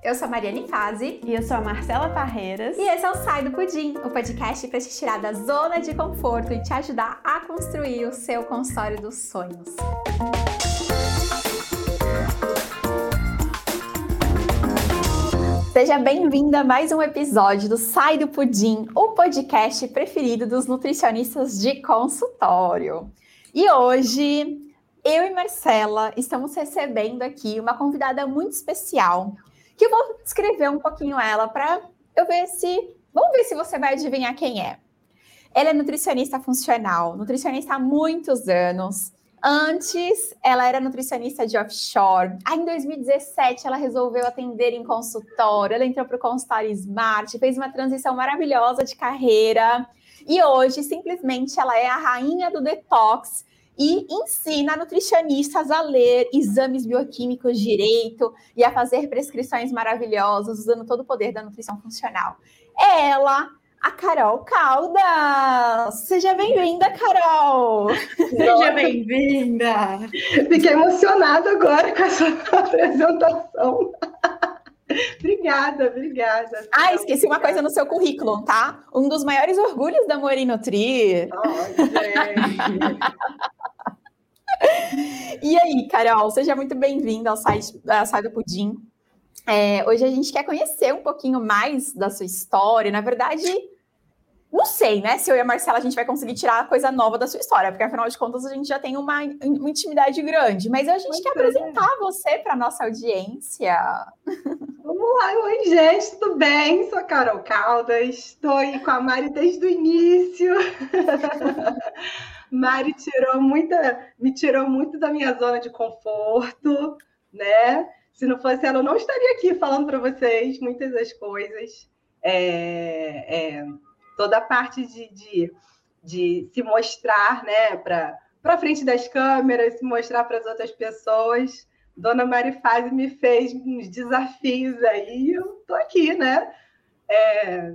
Eu sou a Mariane Fazi. E eu sou a Marcela Parreiras. E esse é o Sai do Pudim, o podcast para te tirar da zona de conforto e te ajudar a construir o seu consultório dos sonhos. Seja bem-vinda a mais um episódio do Sai do Pudim, o podcast preferido dos nutricionistas de consultório. E hoje, eu e Marcela estamos recebendo aqui uma convidada muito especial, que eu vou descrever um pouquinho ela para eu ver se. Vamos ver se você vai adivinhar quem é. Ela é nutricionista funcional, nutricionista há muitos anos. Antes, ela era nutricionista de offshore. Aí, em 2017, ela resolveu atender em consultório. Ela entrou para o consultório Smart, fez uma transição maravilhosa de carreira. E hoje, simplesmente, ela é a rainha do detox e ensina nutricionistas a ler exames bioquímicos direito e a fazer prescrições maravilhosas, usando todo o poder da nutrição funcional. É ela, a Carol Caldas. Seja bem-vinda, Carol! Seja bem-vinda! Fiquei emocionada agora com essa apresentação. Obrigada, obrigada. Ah, esqueci uma coisa no seu currículo, tá? Um dos maiores orgulhos da Mori Nutri. Oh, gente. e aí, Carol, seja muito bem-vinda ao site da do Pudim. É, hoje a gente quer conhecer um pouquinho mais da sua história. Na verdade, não sei, né? Se eu e a Marcela a gente vai conseguir tirar coisa nova da sua história, porque afinal de contas a gente já tem uma, uma intimidade grande. Mas a gente Muito quer bem. apresentar você para nossa audiência. Vamos lá, oi gente, tudo bem? Sou a Carol Caldas, estou aí com a Mari desde o início. Mari tirou muita, me tirou muito da minha zona de conforto, né? Se não fosse ela, eu não estaria aqui falando para vocês muitas das coisas. É, é, toda a parte de, de, de se mostrar, né, para frente das câmeras, se mostrar para as outras pessoas. Dona Marifase me fez uns desafios aí, eu estou aqui, né? É,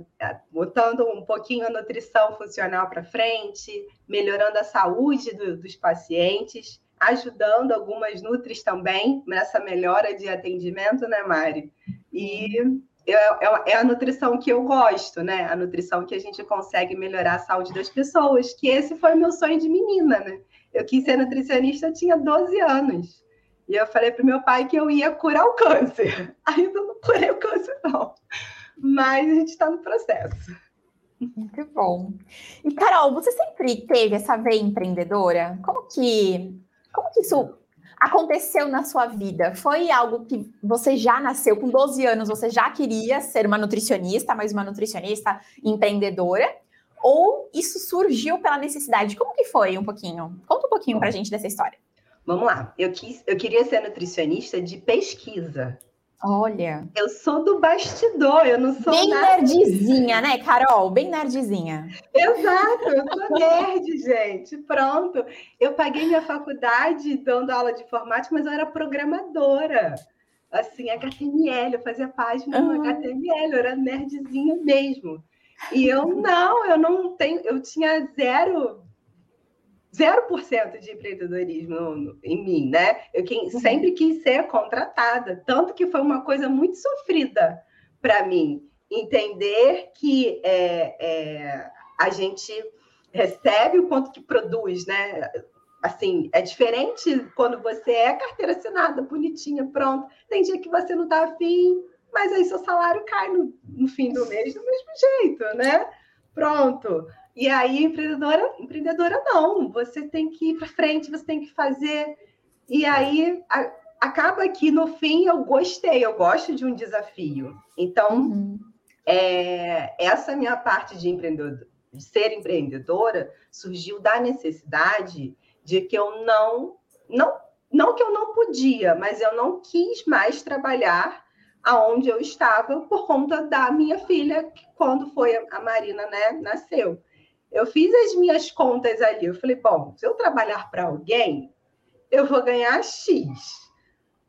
botando um pouquinho a nutrição funcional para frente, melhorando a saúde do, dos pacientes, ajudando algumas nutris também nessa melhora de atendimento, né, Mari? E é, é, é, a nutrição que eu gosto, né? A nutrição que a gente consegue melhorar a saúde das pessoas, que esse foi meu sonho de menina, né? Eu quis ser nutricionista, eu tinha 12 anos. E eu falei para meu pai que eu ia curar o câncer. Ainda não curei o câncer, não mas a gente está no processo. Muito bom. E Carol, você sempre teve essa veia empreendedora? Como que, como que isso aconteceu na sua vida? Foi algo que você já nasceu com 12 anos, você já queria ser uma nutricionista, mas uma nutricionista empreendedora? Ou isso surgiu pela necessidade? Como que foi um pouquinho? Conta um pouquinho para a gente dessa história. Vamos lá. Eu, quis, eu queria ser nutricionista de pesquisa. Olha. Eu sou do bastidor, eu não sou. Bem nada... nerdzinha, né, Carol? Bem nerdzinha. Exato, eu sou nerd, gente. Pronto. Eu paguei minha faculdade dando aula de informática, mas eu era programadora. Assim, HTML, eu fazia página no HTML, eu era nerdzinha mesmo. E eu não, eu não tenho, eu tinha zero 0% de empreendedorismo em mim, né? Eu uhum. sempre quis ser contratada, tanto que foi uma coisa muito sofrida para mim entender que é, é, a gente recebe o quanto que produz, né? Assim, é diferente quando você é carteira assinada, bonitinha, pronto. Tem dia que você não está afim, mas aí seu salário cai no, no fim do mês do mesmo jeito, né? Pronto. E aí, empreendedora, empreendedora não, você tem que ir para frente, você tem que fazer. E aí a, acaba que no fim eu gostei, eu gosto de um desafio. Então, uhum. é, essa minha parte de empreendedor, de ser empreendedora surgiu da necessidade de que eu não, não, não que eu não podia, mas eu não quis mais trabalhar aonde eu estava por conta da minha filha, que quando foi a Marina, né, nasceu. Eu fiz as minhas contas ali. Eu falei, bom, se eu trabalhar para alguém, eu vou ganhar X.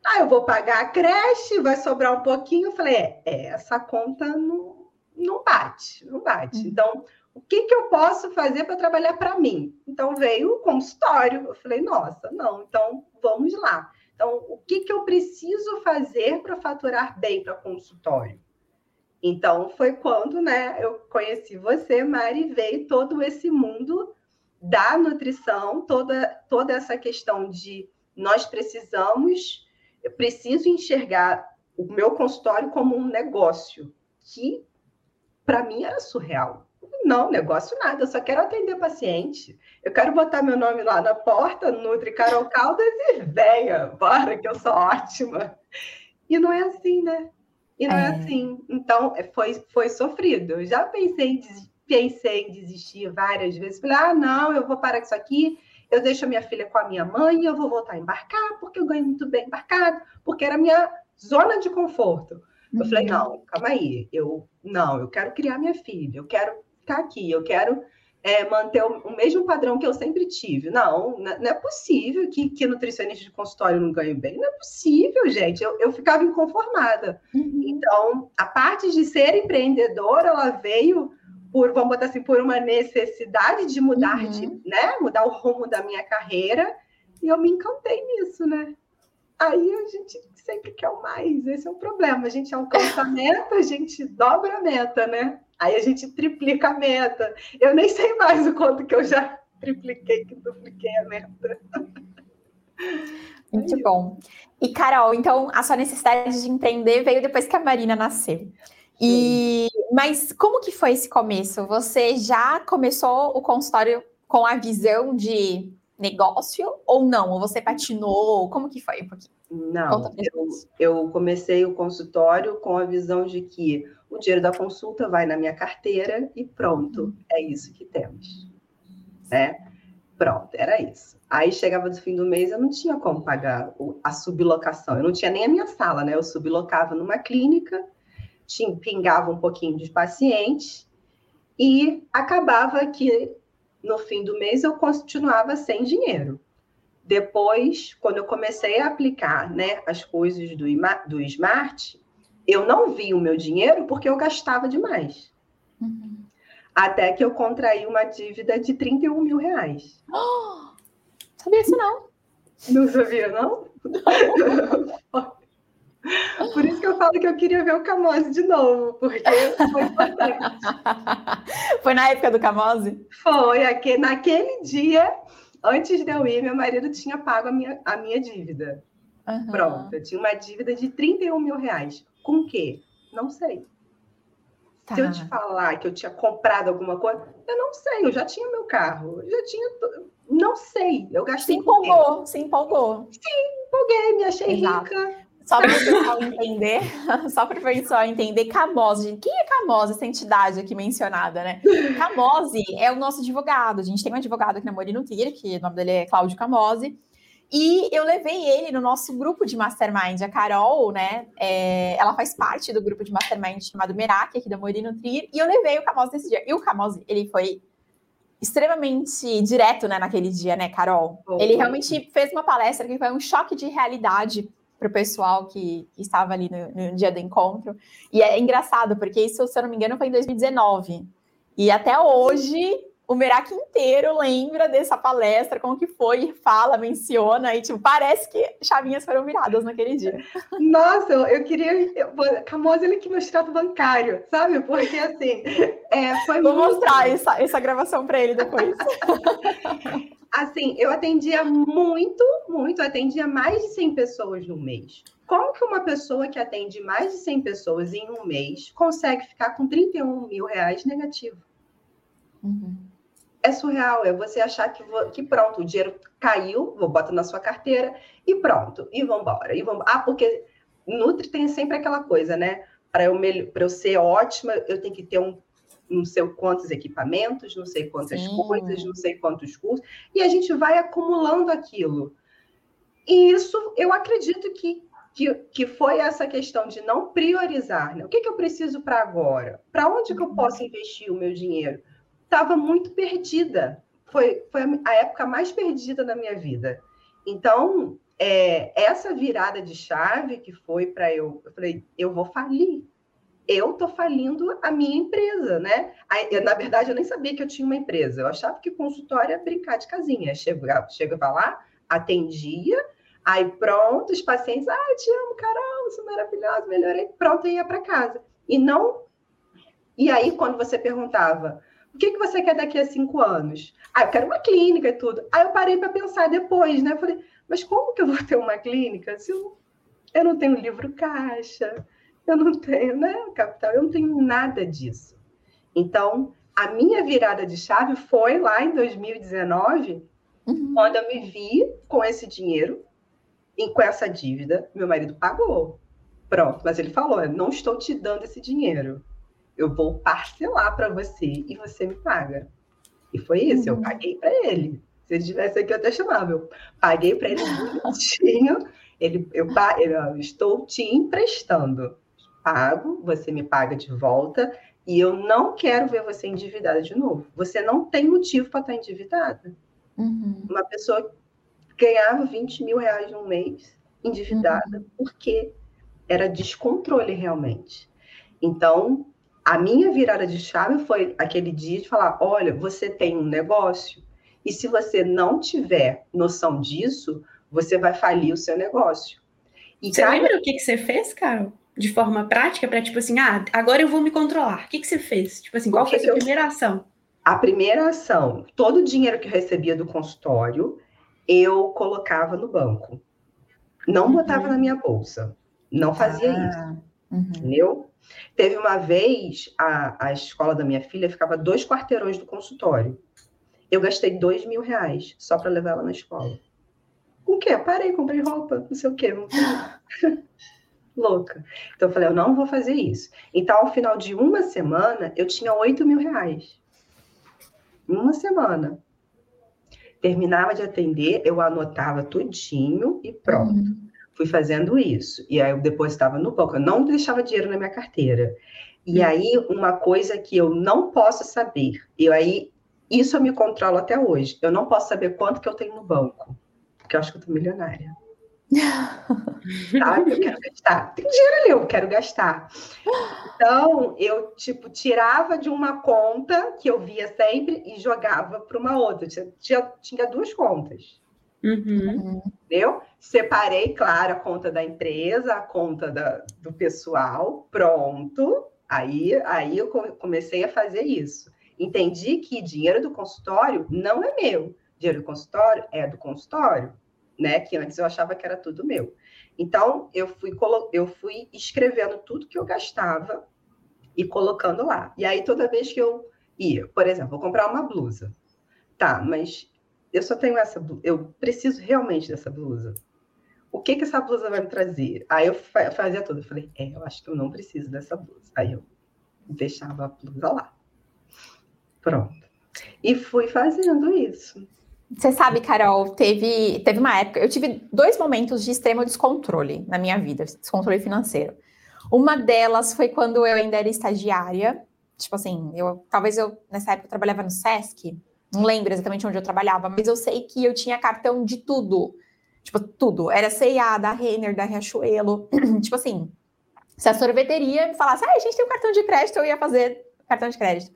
Ah, eu vou pagar a creche, vai sobrar um pouquinho. Eu falei, é, é essa conta não, não bate, não bate. Uhum. Então, o que, que eu posso fazer para trabalhar para mim? Então, veio o consultório. Eu falei, nossa, não, então vamos lá. Então, o que, que eu preciso fazer para faturar bem para consultório? Então, foi quando né, eu conheci você, Mari, veio todo esse mundo da nutrição, toda, toda essa questão de nós precisamos, eu preciso enxergar o meu consultório como um negócio, que para mim era surreal. Não, negócio nada, eu só quero atender paciente. Eu quero botar meu nome lá na porta, Nutri Carol Caldas e venha, bora, que eu sou ótima. E não é assim, né? E não é, é assim. Então, é, foi, foi sofrido. Eu já pensei em, pensei em desistir várias vezes. Falei, ah, não, eu vou parar com isso aqui. Eu deixo a minha filha com a minha mãe e eu vou voltar a embarcar, porque eu ganho muito bem embarcado, porque era a minha zona de conforto. Eu uhum. falei, não, calma aí. Eu, não, eu quero criar minha filha, eu quero ficar aqui, eu quero é, manter o, o, mesmo padrão que eu sempre tive. Não, não é possível que, que nutricionista de consultório não ganhe bem. Não é possível, gente. Eu, eu ficava inconformada. Uhum. Então, a parte de ser empreendedora, ela veio por, vamos botar assim, por uma necessidade de mudar, uhum. de, né? Mudar o rumo da minha carreira. E eu me encantei nisso, né? Aí a gente sempre quer o mais. Esse é o problema. A gente alcança a meta, a gente dobra a meta, né? Aí a gente triplica a meta. Eu nem sei mais o quanto que eu já tripliquei, que dupliquei a meta. Muito bom. E, Carol, então a sua necessidade de empreender veio depois que a Marina nasceu. E, mas como que foi esse começo? Você já começou o consultório com a visão de negócio ou não? Ou você patinou? Como que foi um pouquinho? Não, eu, eu comecei o consultório com a visão de que o dinheiro da consulta vai na minha carteira e pronto, é isso que temos. Né? Pronto, era isso. Aí chegava do fim do mês, eu não tinha como pagar a sublocação, eu não tinha nem a minha sala, né? Eu sublocava numa clínica, tinha, pingava um pouquinho de pacientes e acabava que no fim do mês eu continuava sem dinheiro. Depois, quando eu comecei a aplicar né, as coisas do, do Smart, eu não vi o meu dinheiro porque eu gastava demais. Uhum. Até que eu contraí uma dívida de 31 mil reais. Oh, sabia isso não? Não sabia, não? Por isso que eu falo que eu queria ver o Camose de novo, porque foi importante. Foi na época do Camose? Foi, aqui, naquele dia, antes de eu ir, meu marido tinha pago a minha, a minha dívida. Uhum. Pronto, eu tinha uma dívida de 31 mil reais. Com o quê? Não sei. Tá. Se eu te falar que eu tinha comprado alguma coisa, eu não sei, eu já tinha meu carro, eu já tinha. Não sei, eu gastei. Se empolgou, se empolgou. Sim, empolguei, me achei Exato. rica. Só para o pessoal entender, só para o pessoal entender, Camose, quem é Camose, essa entidade aqui mencionada, né? Camose é o nosso advogado. A gente tem um advogado aqui na Morino Tir, que o nome dele é Cláudio Camose. E eu levei ele no nosso grupo de mastermind. A Carol, né? É, ela faz parte do grupo de mastermind chamado Merak, aqui da Morino Trier. E eu levei o Camose nesse dia. E o Camose, ele foi extremamente direto, né, naquele dia, né, Carol? Oh, ele realmente fez uma palestra que foi um choque de realidade para o pessoal que, que, estava ali no, no, dia do encontro. E é engraçado, porque isso, se eu não me engano, foi em 2019. E até hoje o Merak inteiro lembra dessa palestra, como que foi, fala, menciona, e tipo, parece que chavinhas foram viradas naquele dia. Nossa, eu, eu queria. Camosa ele que meu extrato bancário, sabe? Porque assim. É, foi Vou muito... mostrar essa, essa gravação para ele depois. assim, eu atendia muito, muito, atendia mais de 100 pessoas no mês. Como que uma pessoa que atende mais de 100 pessoas em um mês consegue ficar com 31 mil reais negativo? Uhum é surreal, é você achar que, que pronto, o dinheiro caiu, vou botar na sua carteira e pronto, e vamos embora. E vamos... Ah, porque Nutri tem sempre aquela coisa, né? Para eu, eu ser ótima, eu tenho que ter um não sei quantos equipamentos, não sei quantas Sim. coisas, não sei quantos cursos, e a gente vai acumulando aquilo. E isso eu acredito que, que, que foi essa questão de não priorizar. Né? O que, que eu preciso para agora? Para onde que eu posso investir o meu dinheiro? estava muito perdida. Foi, foi a época mais perdida da minha vida. Então, é, essa virada de chave que foi para eu, eu falei, eu vou falir. Eu tô falindo a minha empresa, né? Eu, na verdade, eu nem sabia que eu tinha uma empresa. Eu achava que consultório era brincar de casinha. Chegava, chegava lá, atendia, Aí pronto, os pacientes, ah, te amo, Carol, é maravilhosa, melhorei. Pronto, ia para casa. E não. E aí, quando você perguntava, o que, que você quer daqui a cinco anos? Ah, eu quero uma clínica e tudo. Aí eu parei para pensar depois, né? falei, mas como que eu vou ter uma clínica se eu, eu não tenho livro caixa, eu não tenho, né, capital, eu não tenho nada disso. Então, a minha virada de chave foi lá em 2019, uhum. quando eu me vi com esse dinheiro e com essa dívida, meu marido pagou. Pronto, mas ele falou: não estou te dando esse dinheiro. Eu vou parcelar para você e você me paga. E foi isso, uhum. eu paguei para ele. Se ele estivesse aqui, eu até chamava. Eu paguei para ele bonitinho. Ele, eu, eu estou te emprestando. Pago, você me paga de volta. E eu não quero ver você endividada de novo. Você não tem motivo para estar endividada. Uhum. Uma pessoa ganhava 20 mil reais no mês, endividada, uhum. porque era descontrole realmente. Então, a minha virada de chave foi aquele dia de falar: olha, você tem um negócio, e se você não tiver noção disso, você vai falir o seu negócio. E você cada... lembra o que, que você fez, Carol? De forma prática, para tipo assim, ah, agora eu vou me controlar. O que, que você fez? Tipo assim, qual foi a sua eu... primeira ação? A primeira ação, todo o dinheiro que eu recebia do consultório, eu colocava no banco. Não botava uhum. na minha bolsa. Não fazia ah, isso. Uhum. Entendeu? Teve uma vez, a, a escola da minha filha ficava dois quarteirões do consultório. Eu gastei dois mil reais só para levar ela na escola. Com o quê? Parei, comprei roupa, não sei o quê. Louca. Então eu falei, eu não vou fazer isso. Então, ao final de uma semana, eu tinha oito mil reais. Uma semana. Terminava de atender, eu anotava tudinho e pronto. Uhum. Fui fazendo isso. E aí eu depois estava no banco. Eu não deixava dinheiro na minha carteira. E uhum. aí, uma coisa que eu não posso saber, eu aí isso eu me controlo até hoje. Eu não posso saber quanto que eu tenho no banco, porque eu acho que eu tô milionária. Sabe? Eu quero gastar. Tem dinheiro ali, eu quero gastar. Então, eu, tipo, tirava de uma conta que eu via sempre e jogava para uma outra. Tinha, tinha, duas contas. Uhum. Entendeu? Separei, claro, a conta da empresa, a conta da, do pessoal, pronto. Aí, aí eu comecei a fazer isso. Entendi que dinheiro do consultório não é meu. Dinheiro do consultório é do consultório, né? Que antes eu achava que era tudo meu. Então, eu fui, eu fui escrevendo tudo que eu gastava e colocando lá. E aí, toda vez que eu ia, por exemplo, vou comprar uma blusa. Tá, mas eu só tenho essa blusa. Eu preciso realmente dessa blusa. O que que essa blusa vai me trazer? Aí eu fazia tudo. Eu falei, é, eu acho que eu não preciso dessa blusa. Aí eu deixava a blusa lá. Pronto. E fui fazendo isso. Você sabe, Carol, teve, teve uma época, eu tive dois momentos de extremo descontrole na minha vida, descontrole financeiro. Uma delas foi quando eu ainda era estagiária, tipo assim, eu talvez eu nessa época eu trabalhava no SESC, não lembro exatamente onde eu trabalhava, mas eu sei que eu tinha cartão de tudo. Tipo, tudo. Era CIA, da Renner, da Riachuelo. tipo assim, se a sorveteria me falasse, ah, a gente tem um cartão de crédito, eu ia fazer cartão de crédito.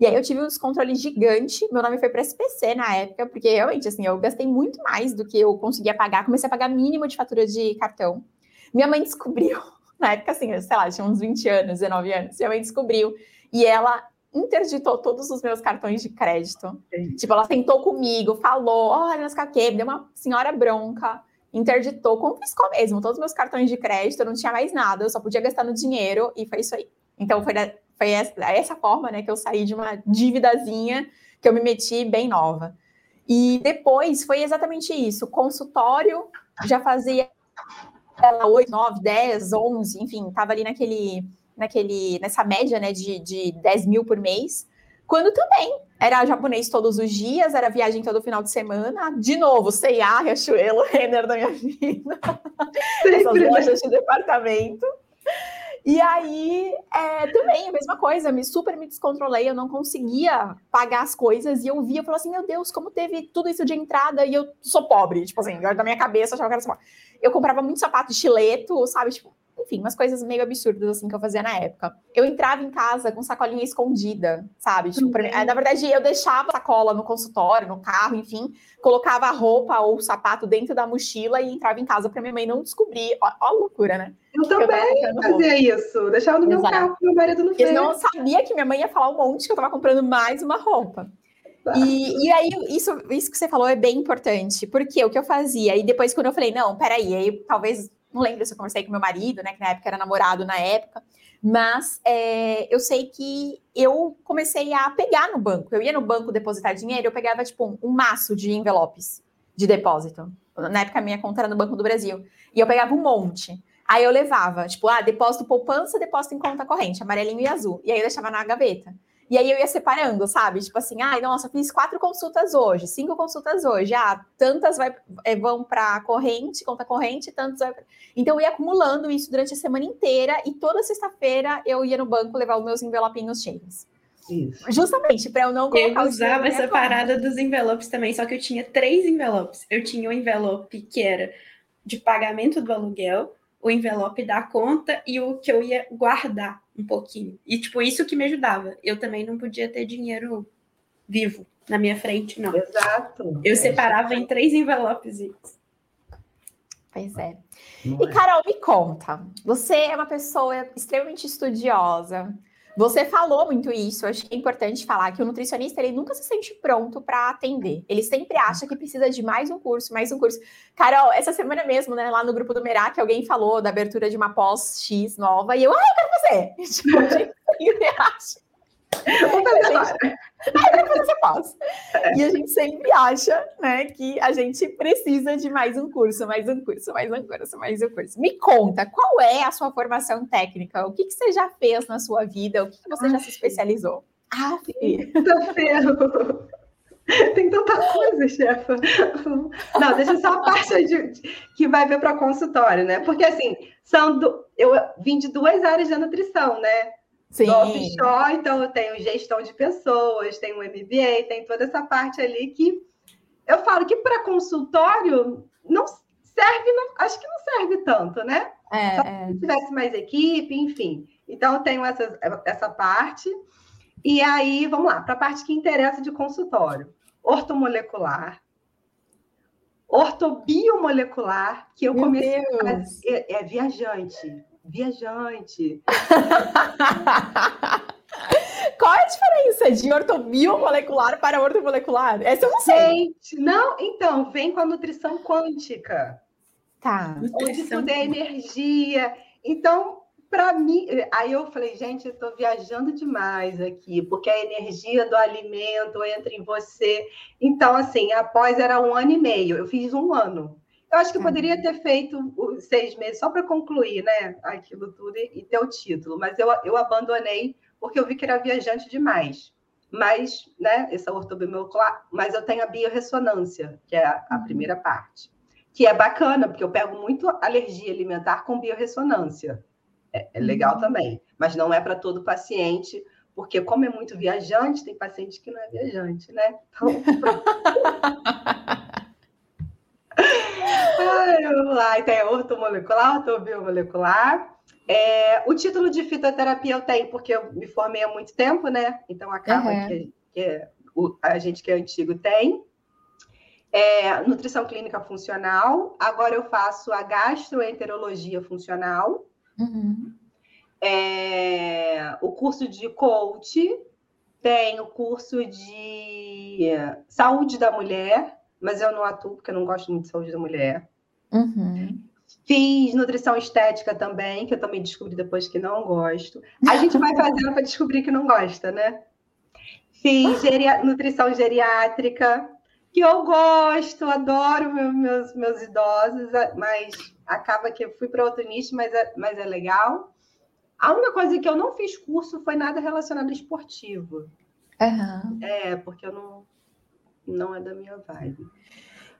E aí eu tive um descontrole gigante. Meu nome foi para SPC na época, porque realmente, assim, eu gastei muito mais do que eu conseguia pagar. Comecei a pagar mínimo de fatura de cartão. Minha mãe descobriu, na época, assim, sei lá, tinha uns 20 anos, 19 anos. Minha mãe descobriu. E ela interditou todos os meus cartões de crédito. Sim. Tipo, ela sentou comigo, falou, olha, nas caquei, deu uma senhora bronca, interditou, confiscou mesmo todos os meus cartões de crédito, eu não tinha mais nada, eu só podia gastar no dinheiro, e foi isso aí. Então, foi foi essa, essa forma, né, que eu saí de uma dívidazinha que eu me meti bem nova. E depois foi exatamente isso. Consultório já fazia 8, 9, 10, 11, enfim, estava ali naquele, naquele, nessa média né, de, de 10 mil por mês. Quando também era japonês todos os dias, era viagem todo final de semana. De novo, C&A, Riachuelo, Renner da minha vida. Essas lojas de departamento. E aí, é, também, a mesma coisa, me super me descontrolei, eu não conseguia pagar as coisas, e eu via, eu falava assim, meu Deus, como teve tudo isso de entrada e eu sou pobre, tipo assim, na minha cabeça eu achava que era só... Eu comprava muito sapato estileto, sabe, tipo, enfim, umas coisas meio absurdas assim que eu fazia na época. Eu entrava em casa com sacolinha escondida, sabe? Tipo, mim, na verdade, eu deixava a sacola no consultório, no carro, enfim, colocava a roupa ou o sapato dentro da mochila e entrava em casa para minha mãe não descobrir. Ó, ó a loucura, né? Eu também eu fazia isso, deixava no meu Exato. carro, meu marido não fez. Eu não sabia que minha mãe ia falar um monte que eu tava comprando mais uma roupa. E, e, aí, isso, isso que você falou é bem importante, porque o que eu fazia, e depois quando eu falei, não, peraí, aí talvez, não lembro se eu conversei com meu marido, né, que na época era namorado na época, mas é, eu sei que eu comecei a pegar no banco, eu ia no banco depositar dinheiro, eu pegava, tipo, um, um maço de envelopes de depósito, na época minha conta era no Banco do Brasil, e eu pegava um monte, aí eu levava, tipo, ah, depósito poupança, depósito em conta corrente, amarelinho e azul, e aí eu deixava na gaveta. E aí eu ia separando, sabe? Tipo assim, ai, nossa, fiz quatro consultas hoje, cinco consultas hoje. Ah, tantas vai, é, vão para corrente, conta corrente, tantas vai. Pra... Então eu ia acumulando isso durante a semana inteira e toda sexta-feira eu ia no banco levar os meus envelopinhos cheios. Isso. Justamente para eu não colocar. Eu usava essa conta. parada dos envelopes também, só que eu tinha três envelopes. Eu tinha o um envelope que era de pagamento do aluguel, o envelope da conta e o que eu ia guardar um pouquinho. E, tipo, isso que me ajudava. Eu também não podia ter dinheiro vivo na minha frente, não. Exato. Eu separava em três envelopes. Pois é. Não e, é. Carol, me conta. Você é uma pessoa extremamente estudiosa, você falou muito isso, acho que é importante falar que o nutricionista ele nunca se sente pronto para atender. Ele sempre acha que precisa de mais um curso, mais um curso. Carol, essa semana mesmo, né, lá no grupo do Merak, alguém falou da abertura de uma pós X nova e eu, ah, eu quero fazer. Tipo, a gente Vou fazer agora. E a gente sempre acha, né, que a gente precisa de mais um curso, mais um curso, mais um curso, mais um curso. Me conta, qual é a sua formação técnica? O que, que você já fez na sua vida? O que, que você já se especializou? Ah, ferro. Tem tanta coisa, chefa. Não, deixa só a parte de, que vai ver para consultório, né? Porque assim, são do, eu vim de duas áreas da nutrição, né? Sim. do offshore, então eu tenho gestão de pessoas, tenho um MBA, tem toda essa parte ali que eu falo que para consultório não serve, não, acho que não serve tanto, né? É, Só é. se tivesse mais equipe, enfim. Então eu tenho essa, essa parte. E aí, vamos lá, para a parte que interessa de consultório. Ortomolecular, ortobiomolecular, que eu Meu comecei Deus. a fazer, é, é viajante viajante. Qual é a diferença de ortobiomolecular para ortomolecular? Essa eu não sei. Gente, não, então, vem com a nutrição quântica. Tá. Onde tudo é energia. Então, para mim, aí eu falei, gente, eu estou viajando demais aqui, porque a energia do alimento entra em você. Então, assim, após era um ano e meio, eu fiz um ano. Eu acho que eu poderia uhum. ter feito seis meses só para concluir, né? Aquilo tudo e, ter o título, mas eu, eu abandonei porque eu vi que era viajante demais. Mas, né, essa ortobiomolecular, mas eu tenho a biorressonância, que é a, a uhum. primeira parte, que é bacana, porque eu pego muito alergia alimentar com biorressonância. É, é legal uhum. também, mas não é para todo paciente, porque como é muito viajante, tem paciente que não é viajante, né? Então, Ai, vamos lá, então é ortomolecular, ortobiomolecular. É, o título de fitoterapia eu tenho porque eu me formei há muito tempo, né? Então acaba uhum. que, que o, a gente que é antigo tem. É, nutrição clínica funcional. Agora eu faço a gastroenterologia funcional. Uhum. É, o curso de coach. Tem o curso de saúde da mulher mas eu não atuo porque eu não gosto muito de saúde da mulher. Uhum. Fiz nutrição estética também, que eu também descobri depois que não gosto. A gente vai fazendo para descobrir que não gosta, né? Fiz nutrição geriátrica, que eu gosto, adoro meus, meus idosos, mas acaba que eu fui para outro nicho, mas é, mas é legal. A única coisa que eu não fiz curso foi nada relacionado ao esportivo. Uhum. É, porque eu não, não é da minha vibe.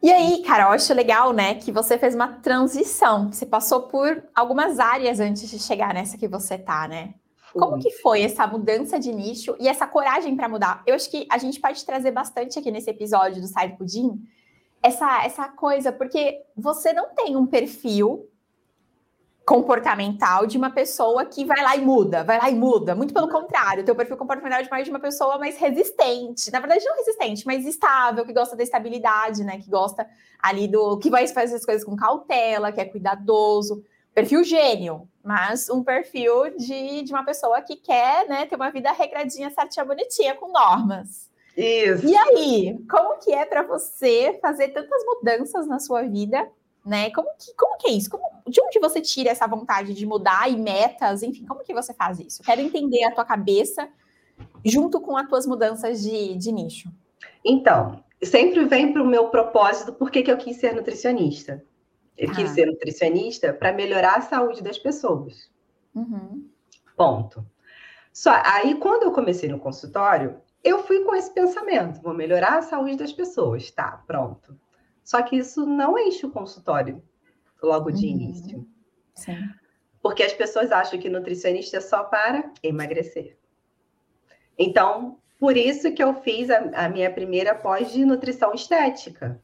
E aí, cara, eu acho legal, né, que você fez uma transição. Você passou por algumas áreas antes de chegar nessa que você tá, né? Como que foi essa mudança de nicho e essa coragem para mudar? Eu acho que a gente pode trazer bastante aqui nesse episódio do Sai Pudim essa, essa coisa, porque você não tem um perfil comportamental de uma pessoa que vai lá e muda, vai lá e muda. Muito pelo contrário, o teu perfil comportamental é mais de uma pessoa mais resistente. Na verdade, não resistente, mas estável, que gosta da estabilidade, né? Que gosta ali do. que vai fazer as coisas com cautela, que é cuidadoso. Perfil gênio, mas um perfil de, de uma pessoa que quer né, ter uma vida regradinha, certinha, bonitinha, com normas. Isso. E aí, como que é para você fazer tantas mudanças na sua vida né? Como que, como que é isso? Como, de onde você tira essa vontade de mudar e metas? Enfim, como que você faz isso? Quero entender a tua cabeça junto com as tuas mudanças de, de nicho. Então, sempre vem para o meu propósito, por que, que eu quis ser nutricionista? Eu ah. quis ser nutricionista para melhorar a saúde das pessoas. Uhum. Ponto. Só aí, quando eu comecei no consultório, eu fui com esse pensamento: vou melhorar a saúde das pessoas. Tá, pronto. Só que isso não enche o consultório logo de uhum. início. Sim. Porque as pessoas acham que nutricionista é só para emagrecer. Então, por isso que eu fiz a, a minha primeira pós de nutrição estética.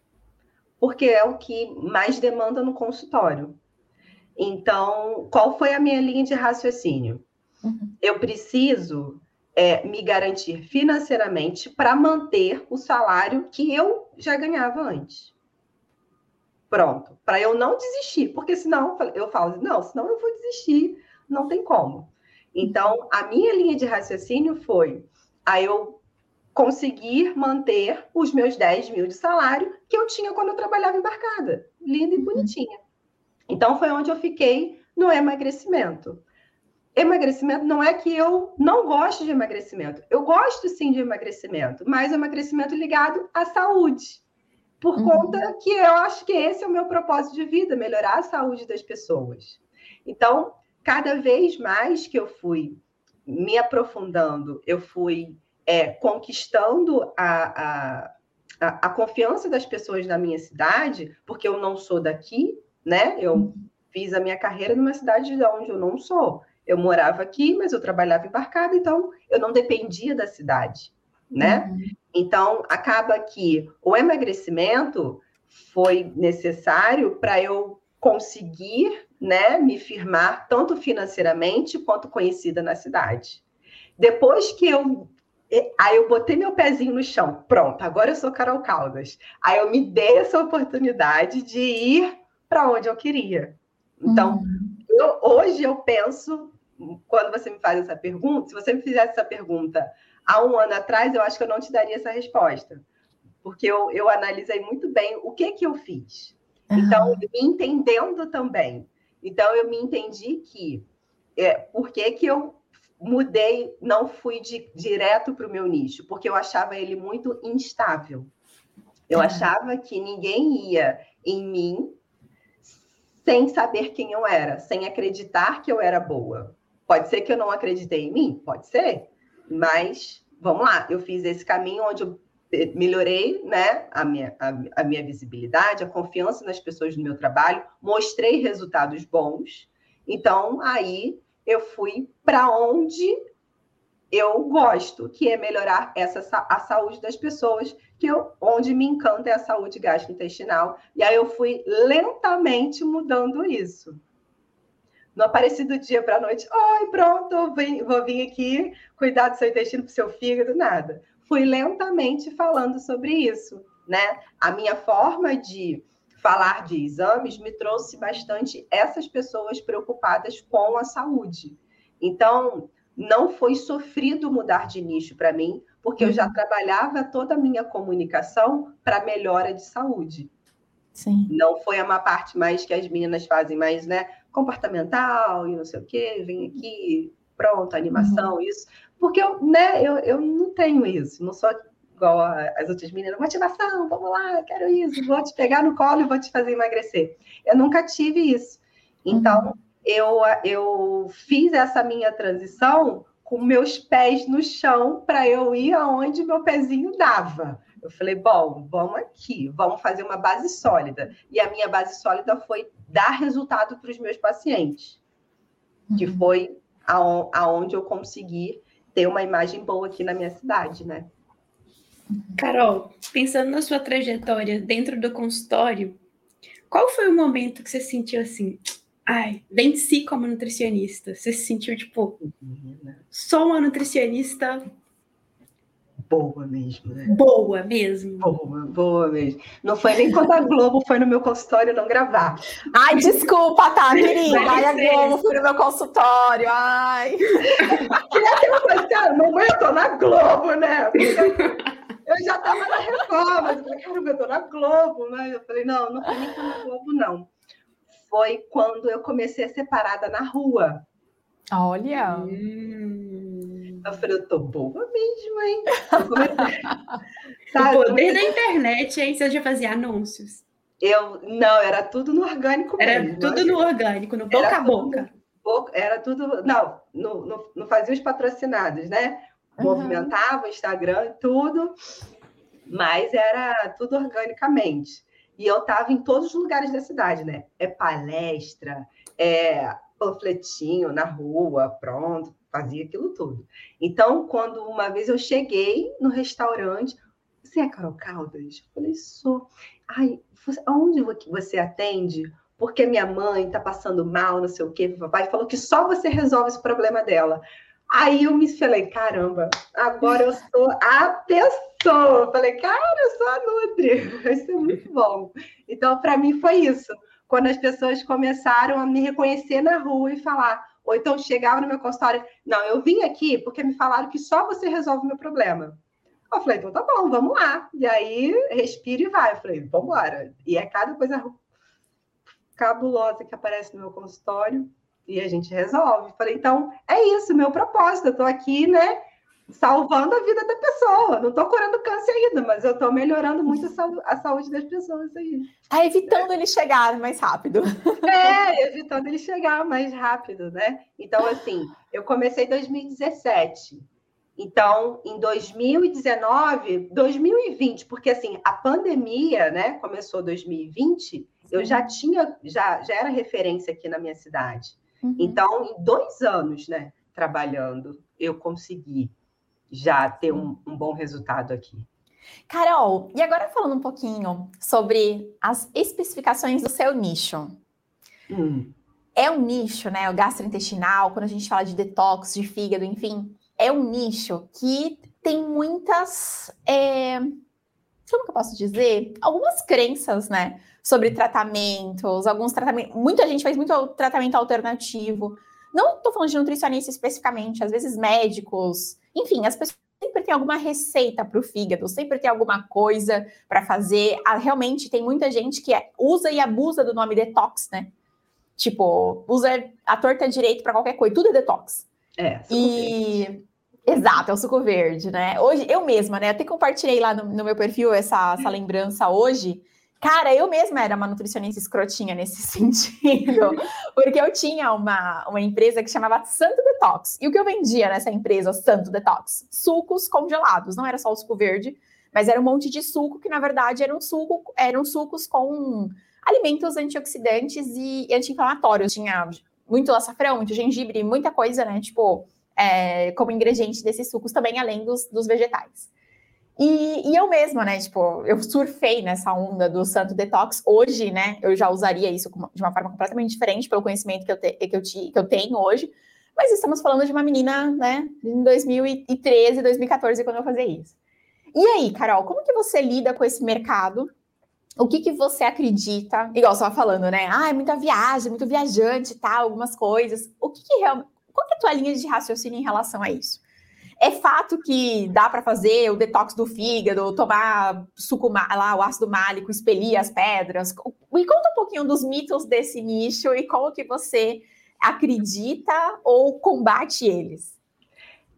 Porque é o que mais demanda no consultório. Então, qual foi a minha linha de raciocínio? Uhum. Eu preciso é, me garantir financeiramente para manter o salário que eu já ganhava antes. Pronto, para eu não desistir, porque senão eu falo, não, senão eu vou desistir, não tem como. Então, a minha linha de raciocínio foi a eu conseguir manter os meus 10 mil de salário que eu tinha quando eu trabalhava embarcada, linda e uhum. bonitinha. Então, foi onde eu fiquei no emagrecimento. Emagrecimento não é que eu não gosto de emagrecimento. Eu gosto sim de emagrecimento, mas emagrecimento ligado à saúde por uhum. conta que eu acho que esse é o meu propósito de vida, melhorar a saúde das pessoas. Então, cada vez mais que eu fui me aprofundando, eu fui é, conquistando a, a, a, a, confiança das pessoas na minha cidade, porque eu não sou daqui, né? Eu uhum. fiz a minha carreira numa cidade de onde eu não sou. Eu morava aqui, mas eu trabalhava embarcada, então eu não dependia da cidade, né? Uhum. Então, acaba que o emagrecimento foi necessário para eu conseguir né, me firmar tanto financeiramente quanto conhecida na cidade. Depois que eu. Aí eu botei meu pezinho no chão, pronto, agora eu sou Carol Caldas. Aí eu me dei essa oportunidade de ir para onde eu queria. Então, uhum. eu, hoje eu penso, quando você me faz essa pergunta, se você me fizesse essa pergunta há um ano atrás, eu acho que eu não te daria essa resposta. Porque eu, eu analisei muito bem o que, que eu fiz. Então, me entendendo também. Então, eu me entendi que é, por que, que eu mudei, não fui de, direto para o meu nicho, porque eu achava ele muito instável. Eu achava que ninguém ia em mim sem saber quem eu era, sem acreditar que eu era boa. Pode ser que eu não acreditei em mim? Pode ser. Mas vamos lá, eu fiz esse caminho onde eu melhorei né, a, minha, a, a minha visibilidade, a confiança nas pessoas do meu trabalho, mostrei resultados bons. Então, aí eu fui para onde eu gosto, que é melhorar essa, a saúde das pessoas, que eu, onde me encanta é a saúde gastrointestinal. E aí eu fui lentamente mudando isso. Não apareci do dia para a noite, oi, pronto, vou vir aqui cuidar do seu intestino, do seu fígado, nada. Fui lentamente falando sobre isso, né? A minha forma de falar de exames me trouxe bastante essas pessoas preocupadas com a saúde. Então, não foi sofrido mudar de nicho para mim, porque eu já uhum. trabalhava toda a minha comunicação para melhora de saúde. Sim. Não foi uma parte mais que as meninas fazem mais, né? Comportamental e não sei o quê, vem aqui, pronto, animação, uhum. isso. Porque eu, né, eu, eu não tenho isso, não sou igual as outras meninas, motivação, vamos lá, quero isso, vou te pegar no colo e vou te fazer emagrecer. Eu nunca tive isso. Então, uhum. eu, eu fiz essa minha transição com meus pés no chão para eu ir aonde meu pezinho dava. Eu falei, bom, vamos aqui, vamos fazer uma base sólida. E a minha base sólida foi dar resultado para os meus pacientes, que uhum. foi aonde eu consegui ter uma imagem boa aqui na minha cidade, né? Carol, pensando na sua trajetória dentro do consultório, qual foi o momento que você sentiu assim? ai, venci como nutricionista? Você se sentiu tipo, sou uma nutricionista boa mesmo, né? Boa mesmo. Boa, boa mesmo. Não foi nem quando a Globo foi no meu consultório não gravar. Ai, desculpa, tá, querida. Ai, a Globo foi no meu consultório. Ai. Queria ter uma coisa, cara, mamãe, eu tô na Globo, né? Eu já tava na Record, mas eu falei, caramba, eu tô na Globo. Mas eu falei, não, não foi nem na Globo, não. Foi quando eu comecei a ser parada na rua. Olha. Hum. Eu falei, eu tô boa mesmo, hein? o poder da internet, hein? Você já fazia anúncios? Eu, não, era tudo no orgânico Era mesmo. tudo no orgânico, no boca a boca. Tudo, era tudo, não, não, não fazia os patrocinados, né? Movimentava o Instagram e tudo, mas era tudo organicamente. E eu estava em todos os lugares da cidade, né? É palestra, é panfletinho na rua, pronto, fazia aquilo tudo. Então, quando uma vez eu cheguei no restaurante, você é Carol Caldas? Eu falei, sou. Ai, você, onde você atende? Porque minha mãe tá passando mal, não sei o quê. Papai falou que só você resolve esse problema dela. Aí eu me falei, caramba, agora eu sou a pessoa. falei, cara, eu sou a Nutri. Isso é muito bom. Então, para mim, foi isso quando as pessoas começaram a me reconhecer na rua e falar, ou então chegava no meu consultório, não, eu vim aqui porque me falaram que só você resolve o meu problema. Eu falei, então tá bom, vamos lá. E aí, respira e vai. Eu falei, vamos embora. E é cada coisa cabulosa que aparece no meu consultório e a gente resolve. Eu falei, então, é isso, meu propósito. Eu tô aqui, né, salvando a vida da pessoa. Não estou curando câncer ainda, mas eu estou melhorando muito a saúde das pessoas aí. Tá evitando ele chegar mais rápido. É, evitando ele chegar mais rápido, né? Então, assim, eu comecei em 2017. Então, em 2019, 2020, porque assim, a pandemia, né, começou 2020, eu já tinha, já, já era referência aqui na minha cidade. Uhum. Então, em dois anos, né, trabalhando, eu consegui já ter um, um bom resultado aqui. Carol, e agora falando um pouquinho sobre as especificações do seu nicho. Hum. É um nicho, né? O gastrointestinal, quando a gente fala de detox, de fígado, enfim, é um nicho que tem muitas. É, como que eu posso dizer? Algumas crenças, né? Sobre tratamentos, alguns tratamentos. Muita gente faz muito tratamento alternativo. Não estou falando de nutricionista especificamente, às vezes médicos, enfim, as pessoas sempre têm alguma receita para o fígado, sempre tem alguma coisa para fazer. Ah, realmente tem muita gente que é, usa e abusa do nome detox, né? Tipo, usa a torta direito para qualquer coisa, tudo é detox. É, e verde. Exato, é o suco verde, né? Hoje, eu mesma, né? Até compartilhei lá no, no meu perfil essa, essa lembrança hoje. Cara, eu mesma era uma nutricionista escrotinha nesse sentido, porque eu tinha uma, uma empresa que chamava Santo Detox. E o que eu vendia nessa empresa, Santo Detox? Sucos congelados. Não era só o suco verde, mas era um monte de suco que, na verdade, eram, suco, eram sucos com alimentos antioxidantes e anti-inflamatórios. Tinha muito açafrão, muito gengibre, muita coisa, né? Tipo, é, como ingrediente desses sucos também, além dos, dos vegetais. E, e, eu mesma, né, tipo, eu surfei nessa onda do santo detox. Hoje, né, eu já usaria isso de uma forma completamente diferente pelo conhecimento que eu, te, que eu, te, que eu tenho hoje. Mas estamos falando de uma menina, né, em 2013, 2014, quando eu fazia isso. E aí, Carol, como que você lida com esse mercado? O que que você acredita? Igual você estava falando, né? Ah, é muita viagem, muito viajante e tal, algumas coisas. O que que realmente... Qual que é a tua linha de raciocínio em relação a isso? É fato que dá para fazer o detox do fígado, tomar suco lá, o ácido málico, expelir as pedras. Me conta um pouquinho dos mitos desse nicho e como que você acredita ou combate eles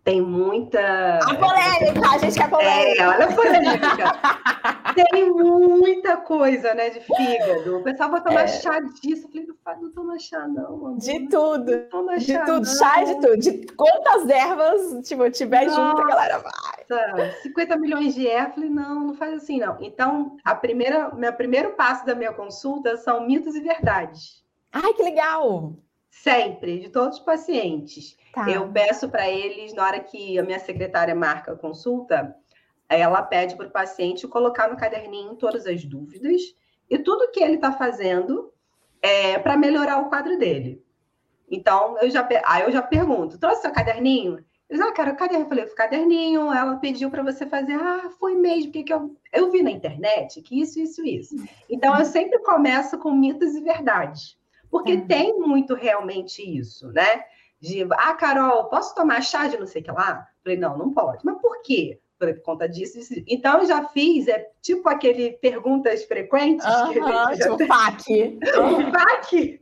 tem muita. A polêmica, a gente quer polêmica. É, olha a polêmica. tem muita coisa, né, de fígado. O pessoal vai tomar é. chá disso. Eu falei, não, não toma chá, não. Amor. De tudo. Toma de chá, tudo, não. chá de tudo. De quantas ervas, tipo, tiver Nossa. junto, a galera vai. 50 milhões de ervas. Eu falei, não, não faz assim, não. Então, a primeira, meu primeiro passo da minha consulta são mitos e verdades. Ai, que legal! Sempre, de todos os pacientes. Tá. Eu peço para eles, na hora que a minha secretária marca a consulta, ela pede para o paciente colocar no caderninho todas as dúvidas e tudo que ele está fazendo é, para melhorar o quadro dele. Então, eu já, aí eu já pergunto: trouxe seu caderninho? Eu ah, cara, caderno. Eu falei, caderninho. Ela pediu para você fazer. Ah, foi mesmo, porque eu, eu vi na internet que isso, isso, isso. Então, eu sempre começo com mitos e verdades. Porque uhum. tem muito realmente isso, né? De, ah, Carol, posso tomar chá de não sei o que lá? Falei, não, não pode. Mas por quê? Por conta disso, disso. Então, eu já fiz, é tipo aquele perguntas frequentes. Uhum, que tipo, FAQ. o FAQ.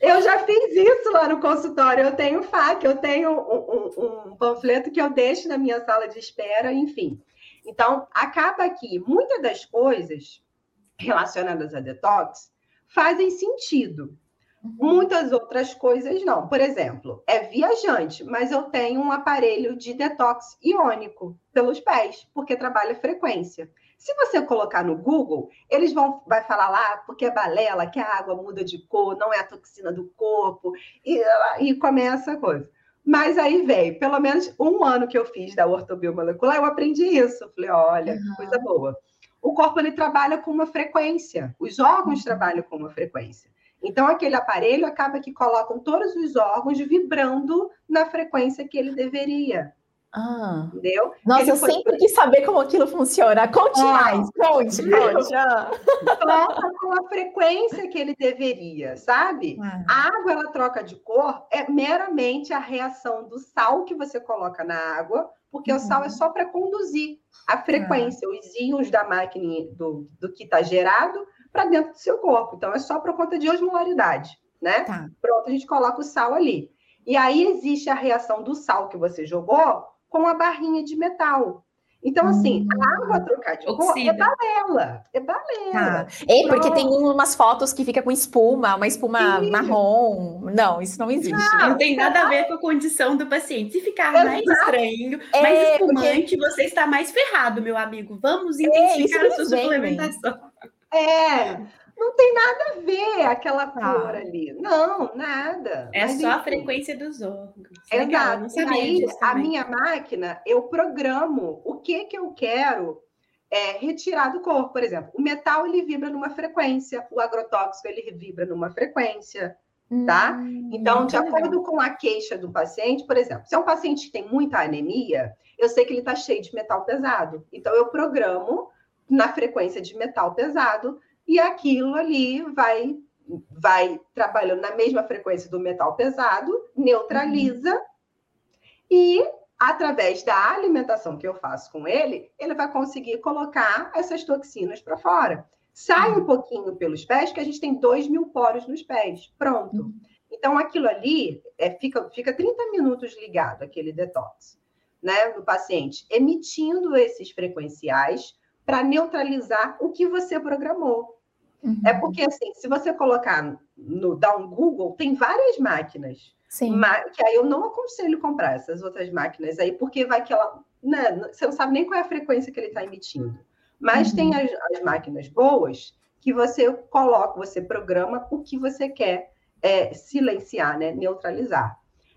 Eu já fiz isso lá no consultório. Eu tenho FAQ, eu tenho um, um, um, panfleto que eu deixo na minha sala de espera, enfim. Então, acaba que muitas das coisas relacionadas a detox fazem sentido. Uhum. Muitas outras coisas não. Por exemplo, é viajante, mas eu tenho um aparelho de detox iônico pelos pés, porque trabalha frequência. Se você colocar no Google, eles vão vai falar lá porque é balela, que a água muda de cor, não é a toxina do corpo, e, e começa a coisa. Mas aí veio, pelo menos um ano que eu fiz da ortobiomolecular, eu aprendi isso. Falei, olha, uhum. que coisa boa. O corpo ele trabalha com uma frequência, os órgãos uhum. trabalham com uma frequência. Então, aquele aparelho acaba que colocam todos os órgãos vibrando na frequência que ele deveria. Ah. Entendeu? Nossa, Ele eu foi... sempre quis saber como aquilo funciona. Conte ah. mais, conte, conte. Ah. Troca com a frequência que ele deveria, sabe? Ah. A água, ela troca de cor, é meramente a reação do sal que você coloca na água, porque uhum. o sal é uhum. só para conduzir a frequência, os íons da máquina do, do que está gerado para dentro do seu corpo. Então, é só por conta de osmolaridade, né? Tá. Pronto, a gente coloca o sal ali. E aí existe a reação do sal que você jogou com a barrinha de metal. Então, assim, hum. a água trocar de cor é balela. É balela. Tá. É, porque tem umas fotos que fica com espuma, uma espuma Sim. marrom. Não, isso não existe. Não, não tem nada a ver com a condição do paciente. Se ficar Exato. mais estranho, é, mais espumante, porque... você está mais ferrado, meu amigo. Vamos é, intensificar é, a sua suplementação. É, não tem nada a ver aquela ah. cor ali. Não, nada. É Mas, só enfim. a frequência dos órgãos. Exato. Legal, aí, a minha máquina, eu programo o que que eu quero é, retirar do corpo. Por exemplo, o metal ele vibra numa frequência, o agrotóxico ele vibra numa frequência. Tá? Hum, então, de acordo legal. com a queixa do paciente, por exemplo, se é um paciente que tem muita anemia, eu sei que ele está cheio de metal pesado. Então, eu programo na frequência de metal pesado e aquilo ali vai vai trabalhando na mesma frequência do metal pesado, neutraliza uhum. e através da alimentação que eu faço com ele, ele vai conseguir colocar essas toxinas para fora. Sai um pouquinho pelos pés, que a gente tem 2 mil poros nos pés. Pronto. Uhum. Então, aquilo ali é, fica, fica 30 minutos ligado, aquele detox, né, do paciente, emitindo esses frequenciais para neutralizar o que você programou. Uhum. É porque, assim, se você colocar no dar um Google, tem várias máquinas. Sim. Que aí eu não aconselho comprar essas outras máquinas aí, porque vai que ela. Né, você não sabe nem qual é a frequência que ele está emitindo. Mas uhum. tem as, as, máquinas boas que você coloca, você programa o que você quer é, silenciar, né? Neutralizar.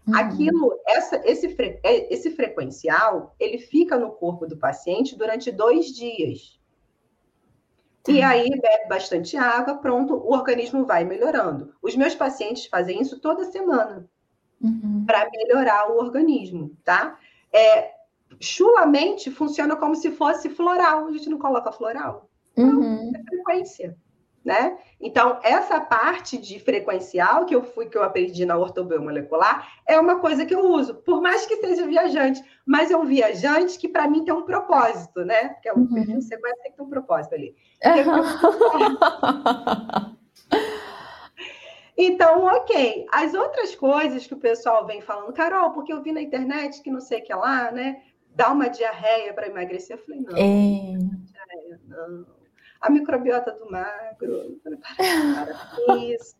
Uhum. Aquilo, essa, esse, fre, é, esse frequencial, ele fica no corpo do paciente durante dois dias. E tá. aí bebe bastante água, pronto, o organismo vai melhorando. Os meus pacientes fazem isso toda semana uhum. para melhorar o organismo, tá? É, chulamente funciona como se fosse floral. A gente não coloca floral. Uhum. Não, é frequência né? Então, essa parte de frequencial que eu fui, que eu aprendi na ortobiomolecular, é uma coisa que eu uso, por mais que seja viajante, mas é um viajante que para mim tem um propósito, né? Porque é um uhum. perfil sequência tem que ter um propósito ali. Então, ok. As outras coisas que o pessoal vem falando, Carol, porque eu vi na internet que não sei o que lá, né? Dá uma diarreia para emagrecer. Eu falei, não, é... não, diarreia, não a microbiota do magro. Para, isso.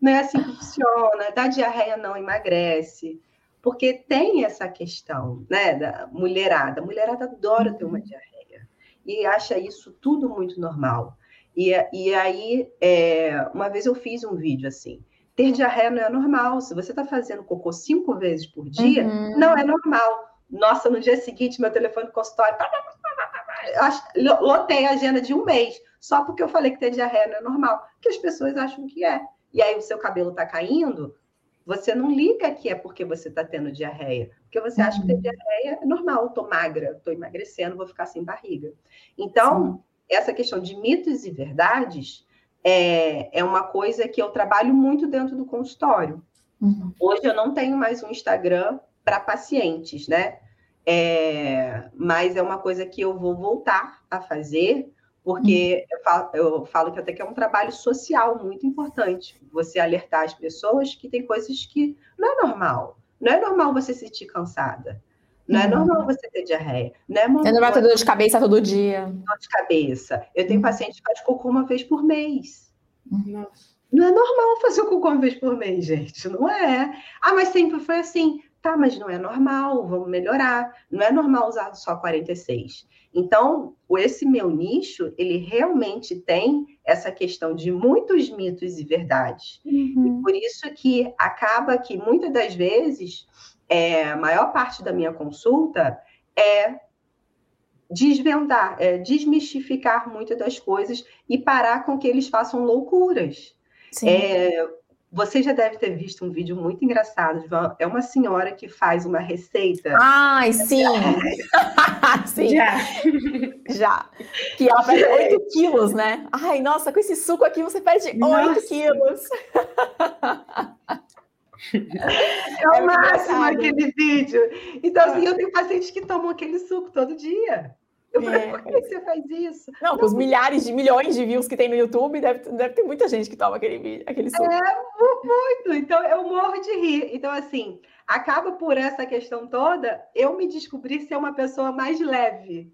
Não é assim que funciona. Da diarreia não emagrece. Porque tem essa questão, né, da mulherada. A mulherada adora ter uma diarreia. E acha isso tudo muito normal. E, e aí, é, uma vez eu fiz um vídeo assim. Ter diarreia não é normal. Se você está fazendo cocô cinco vezes por dia, uhum. não é normal. Nossa, no dia seguinte, meu telefone consultório lotei a agenda de um mês. só porque eu falei que ter diarreia não é normal, que as pessoas acham que é. E aí o seu cabelo está caindo, você não liga que é porque você está tendo diarreia, porque você acha que ter uhum. diarreia é normal, estou magra, estou emagrecendo, vou ficar sem barriga. Então, Sim. essa questão de mitos e verdades é, é uma coisa que eu trabalho muito dentro do consultório. Uhum. Hoje eu não tenho mais um Instagram para pacientes, né? É, mas é uma coisa que eu vou voltar a fazer, porque eu falo, eu falo, que até que é um trabalho social muito importante. Você alertar as pessoas que tem coisas que não é normal. Não é normal você se sentir cansada. Não é uhum. normal você ter diarreia. Não é, normal, é normal ter dor de cabeça todo dia. Dor de cabeça. Eu tenho uhum. paciente que faz cocô uma vez por mês. Nossa. Não é normal fazer cocô uma vez por mês, gente. Não é. Ah, mas sempre foi assim. Tá, mas não é normal, vamos melhorar. Não é normal usar só 46. Então, esse meu nicho, ele realmente tem essa questão de muitos mitos e verdades. Uhum. E por isso que acaba que, muitas das vezes, é, a maior parte da minha consulta é desvendar, é, desmistificar muitas das coisas e parar com que eles façam loucuras. É, você já deve ter visto um vídeo muito engraçado. É uma senhora que faz uma receita. Ai, sim! sim. Já. já. Que ela perde 8 quilos, né? Ai, nossa, com esse suco aqui você perde nossa. 8 quilos. É o é máximo aquele vídeo. Então, assim, eu tenho pacientes que tomam aquele suco todo dia. Eu falei, é. por que você faz isso? Não, com os milhares de milhões de views que tem no YouTube, deve, deve ter muita gente que toma aquele, aquele suco. É, muito. Então, eu morro de rir. Então, assim, acaba por essa questão toda, eu me descobri ser uma pessoa mais leve.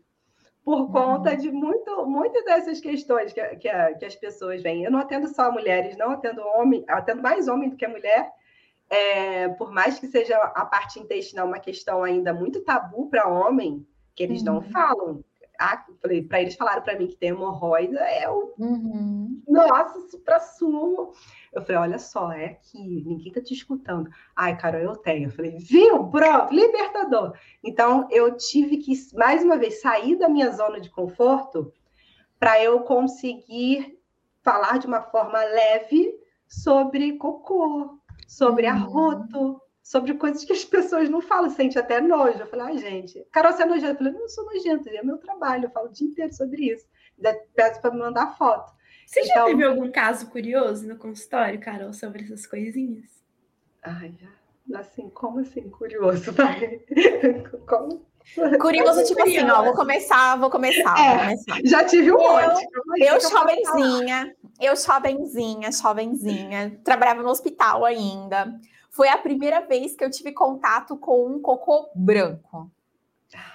Por uhum. conta de muito, muitas dessas questões que, que, que, as pessoas vêm. Eu não atendo só mulheres, não atendo homem, atendo mais homem do que mulher. É, por mais que seja a parte intestinal uma questão ainda muito tabu para homem, que eles uhum. não falam. Ah, para eles falaram para mim que tem hemorroida, é o. Uhum. Nossa, supra sumo. Eu falei, olha só, é aqui, ninguém tá te escutando. Ai, Carol, eu tenho. Eu falei, viu? Pronto, libertador. Então, eu tive que, mais uma vez, sair da minha zona de conforto para eu conseguir falar de uma forma leve sobre cocô, sobre uhum. arroto, sobre coisas que as pessoas não falam, sente até nojo. Eu falei, ai, ah, gente, Carol, você é nojenta? Eu falei, não sou nojenta, é meu trabalho, eu falo o dia inteiro sobre isso. Ainda peço para me mandar foto. Você então... já teve algum caso curioso no consultório, Carol, sobre essas coisinhas? Ai, assim, como assim, curioso, vai? como? Curioso, tipo assim, ó, vou começar, vou começar, é, vou começar. Já tive um monte. Eu, eu jovenzinha, eu jovenzinha, jovenzinha, trabalhava no hospital ainda foi a primeira vez que eu tive contato com um cocô branco.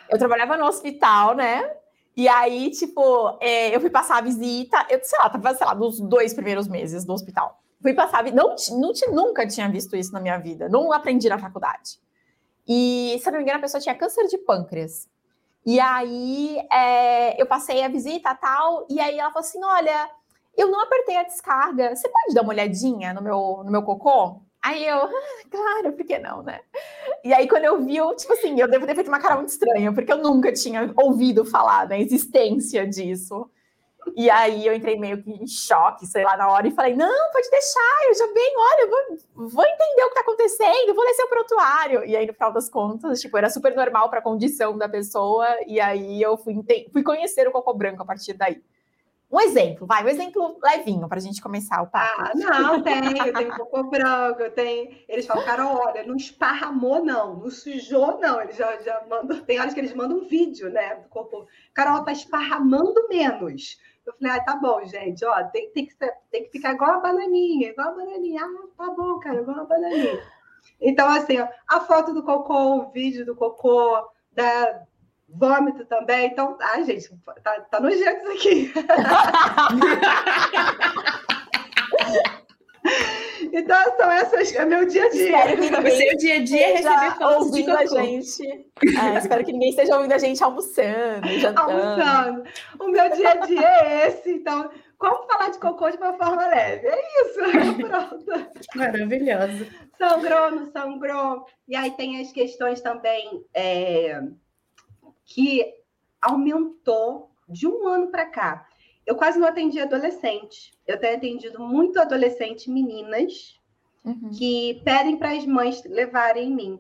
Eu trabalhava no hospital, né? E aí, tipo, é, eu fui passar a visita, eu, sei lá, tava, sei lá, nos dois primeiros meses do hospital. Fui passar não, não, nunca tinha visto isso na minha vida, não aprendi na faculdade. E, se não me engano, a pessoa tinha câncer de pâncreas. E aí, é, eu passei a visita tal, e aí ela falou assim: olha, eu não apertei a descarga, você pode dar uma olhadinha no meu, no meu cocô? Aí eu, ah, claro, por que não, né? E aí, quando eu vi, eu, tipo assim, eu devo ter feito uma cara muito estranha, porque eu nunca tinha ouvido falar da existência disso. E aí eu entrei meio que em choque, sei lá, na hora, e falei: não, pode deixar, eu já venho, olha, vou, vou entender o que tá acontecendo, vou ler seu prontuário. E aí, no final das contas, tipo, era super normal para a condição da pessoa, e aí eu fui, fui conhecer o cocô branco a partir daí. Um exemplo, vai, um exemplo levinho para a gente começar o papo. Ah, não, tem, eu tenho cocô branco, eu tenho. Eles falam, cara, olha, não esparramou, não, não sujou, não. Eles já, já mandam, tem horas que eles mandam um vídeo, né, do cocô. Carol, tá esparramando menos. Eu falei, ah, tá bom, gente, ó, tem, tem, que, tem que ficar igual a bananinha, igual a bananinha. Ah, tá bom, cara, igual a bananinha. Então, assim, ó, a foto do cocô, o vídeo do cocô, da, Vômito também. Então, ai, gente, tá, tá nojento isso aqui. então, são essas. É meu dia a dia. Espero que o seu dia a dia é receber de a gente. É, espero que ninguém esteja ouvindo a gente almoçando, jantando. Almoçando. O meu dia a dia é esse. Então, como falar de cocô de uma forma leve? É isso. Pronto. Maravilhoso. Sangrou, não sangrou. E aí tem as questões também. É que aumentou de um ano para cá. eu quase não atendi adolescente. Eu tenho atendido muito adolescente meninas uhum. que pedem para as mães levarem em mim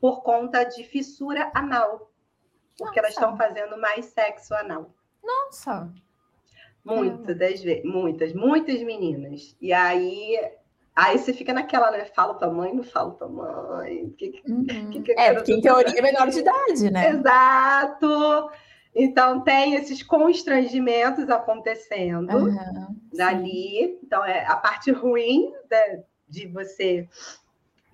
por conta de fissura anal. Porque Nossa. elas estão fazendo mais sexo anal. Nossa! Muitas das vezes, muitas, muitas meninas. E aí, aí você fica naquela, né? Falo pra mãe, não falo pra mãe. Que, uhum. que, que é, porque em teoria é menor de idade, né? Exato! Então, tem esses constrangimentos acontecendo uhum, dali. Então, é a parte ruim de, de você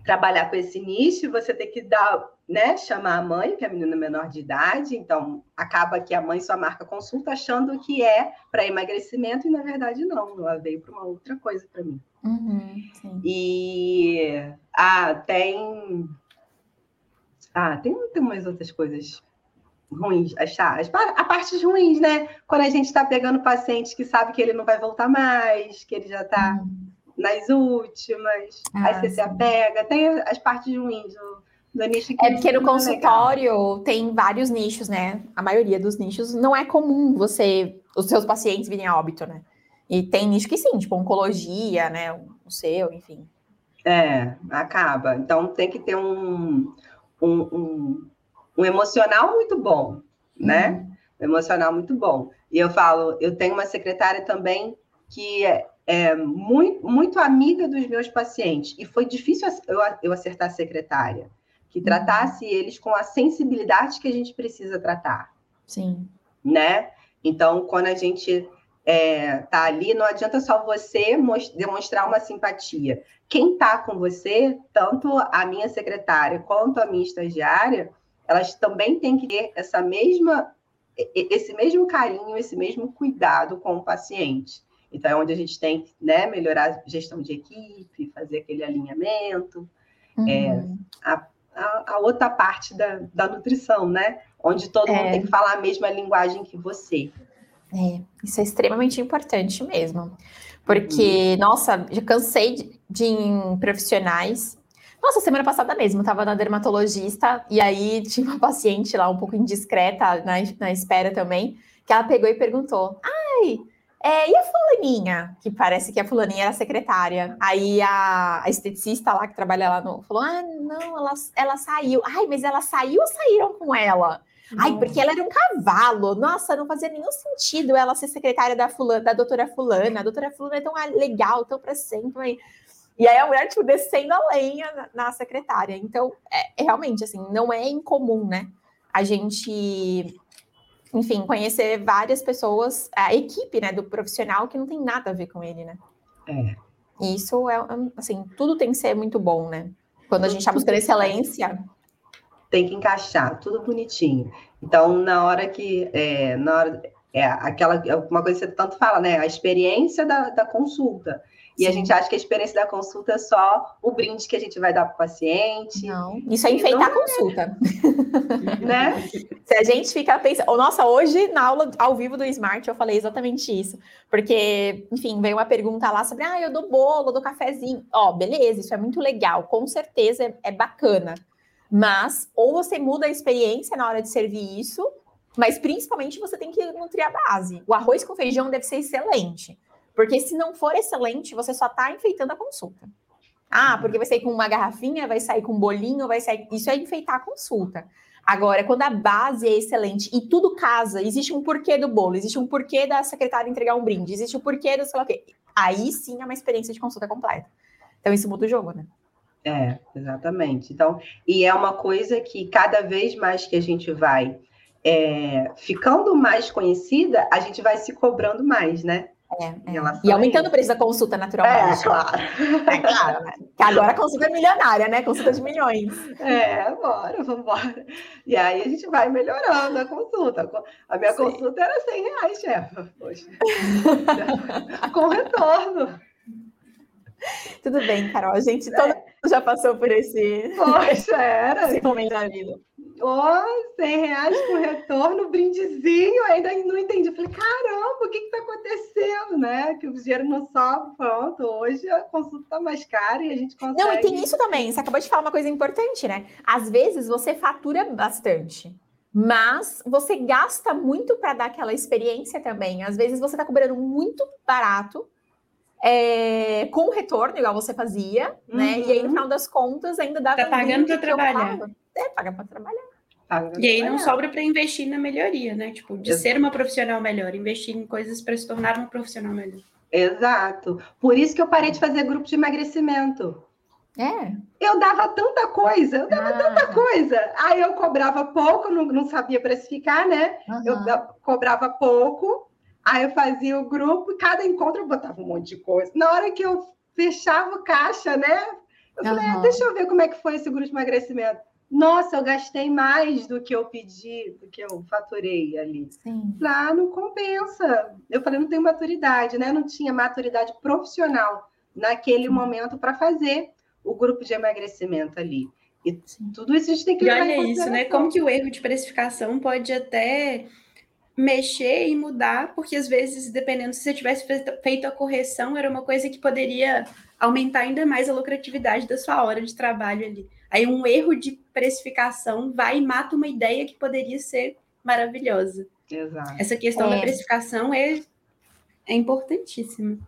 trabalhar com esse nicho, você tem que dar, né, chamar a mãe, que é a menina menor de idade, então acaba que a mãe só marca consulta achando que é para emagrecimento e na verdade não, ela veio para uma outra coisa para mim. Uhum, e ah, tem ah, tem, tem umas outras coisas ruins, achar as, a partes ruins, né? Quando a gente está pegando paciente que sabe que ele não vai voltar mais, que ele já está uhum nas últimas, ah, aí você sim. se apega, tem as partes ruins do. É porque no consultório legal. tem vários nichos, né? A maioria dos nichos não é comum você, os seus pacientes virem a óbito, né? E tem nicho que sim, tipo oncologia, né? O seu, enfim. É, acaba. Então tem que ter um, um, um, um emocional muito bom, né? Uhum. Um emocional muito bom. E eu falo, eu tenho uma secretária também que é, é, muito, muito amiga dos meus pacientes, e foi difícil eu, eu acertar a secretária, que tratasse eles com a sensibilidade que a gente precisa tratar. Sim. Né? Então, quando a gente é, tá ali, não adianta só você demonstrar uma simpatia. Quem tá com você, tanto a minha secretária quanto a minha estagiária, elas também têm que ter essa mesma, esse mesmo carinho, esse mesmo cuidado com o paciente. Então, é onde a gente tem que né, melhorar a gestão de equipe, fazer aquele alinhamento. Uhum. É, a, a, a, outra parte da, da nutrição, né? Onde todo é. mundo tem que falar a mesma linguagem que você. É, isso é extremamente importante mesmo. Porque, uhum. nossa, já cansei de, de profissionais. Nossa, semana passada mesmo, estava na dermatologista e aí tinha uma paciente lá um pouco indiscreta na, na espera também, que ela pegou e perguntou: Ai, é, e a fulaninha, que parece que a fulaninha era secretária. Aí a, a esteticista lá que trabalha lá no, falou: Ah, não, ela, ela saiu. Ai, mas ela saiu ou saíram com ela? Ai, porque ela era um cavalo. Nossa, não fazia nenhum sentido ela ser secretária da fulana, da doutora fulana. A doutora fulana é tão legal, tão pra sempre. E aí a mulher, tipo, descendo a lenha na, na secretária. Então, é, é, realmente, assim, não é incomum, né? A gente enfim, conhecer várias pessoas, a equipe, né, do profissional que não tem nada a ver com ele, né? É. E isso é, assim, tudo tem que ser muito bom, né? Quando a gente está buscando excelência. Tem que encaixar, tudo bonitinho. Então, na hora que, é, na hora, é aquela, uma coisa que você tanto fala, né? A experiência da, da consulta. E Sim. a gente acha que a experiência da consulta é só o brinde que a gente vai dar para o paciente. Não, isso é enfeitar a é. consulta. né? Se a gente fica pensando. Nossa, hoje, na aula ao vivo do Smart, eu falei exatamente isso. Porque, enfim, veio uma pergunta lá sobre: ah, eu dou bolo, eu dou cafezinho. Ó, beleza, isso é muito legal, com certeza é, é bacana. Mas, ou você muda a experiência na hora de servir isso, mas principalmente você tem que nutrir a base. O arroz com feijão deve ser excelente. Porque se não for excelente, você só está enfeitando a consulta. Ah, porque vai sair com uma garrafinha, vai sair com um bolinho, vai sair. Isso é enfeitar a consulta. Agora, quando a base é excelente e tudo casa, existe um porquê do bolo, existe um porquê da secretária entregar um brinde, existe um porquê do sei lá o quê. Aí sim é uma experiência de consulta completa. Então, isso muda o jogo, né? É, exatamente. Então, e é uma coisa que cada vez mais que a gente vai é, ficando mais conhecida, a gente vai se cobrando mais, né? É, é. E aumentando o preço da consulta, naturalmente. É, claro. É claro, né? Que agora a consulta é milionária, né? Consulta de milhões. É, bora, vamos embora. E aí a gente vai melhorando a consulta. A minha Sim. consulta era 100 reais, chefa. Poxa. Com retorno. Tudo bem, Carol. A gente todo é. já passou por esse, Poxa, era. esse momento da vida. Oh, 100 reais com retorno, brindezinho, ainda não entendi. Eu falei, caramba, o que está acontecendo, né? Que o dinheiro não sobe, pronto. Hoje a consulta está mais cara e a gente consegue. Não, e tem isso também. Você acabou de falar uma coisa importante, né? Às vezes você fatura bastante. Mas você gasta muito para dar aquela experiência também. Às vezes você está cobrando muito barato, é, com retorno, igual você fazia, uhum. né? E aí, no uhum. final das contas, ainda dá Tá pagando para trabalhar. É, paga para trabalhar. e aí não sobra para investir na melhoria, né? Tipo, de Exato. ser uma profissional melhor, investir em coisas para se tornar uma profissional melhor. Exato. Por isso que eu parei de fazer grupo de emagrecimento. É. Eu dava tanta coisa, eu dava ah. tanta coisa. Aí eu cobrava pouco, não, não sabia precificar, né? Uhum. Eu cobrava pouco, aí eu fazia o grupo, cada encontro eu botava um monte de coisa. Na hora que eu fechava o caixa, né? Eu falei, uhum. ah, deixa eu ver como é que foi esse grupo de emagrecimento. Nossa, eu gastei mais do que eu pedi, do que eu faturei ali. Sim. Lá não compensa. Eu falei, não tenho maturidade, né? Não tinha maturidade profissional naquele Sim. momento para fazer o grupo de emagrecimento ali. E tudo isso a gente tem que e olha isso, né? Como que o erro de precificação pode até mexer e mudar, porque às vezes, dependendo se você tivesse feito a correção, era uma coisa que poderia aumentar ainda mais a lucratividade da sua hora de trabalho ali. Aí um erro de precificação vai e mata uma ideia que poderia ser maravilhosa. Exato. Essa questão é. da precificação é, é importantíssima.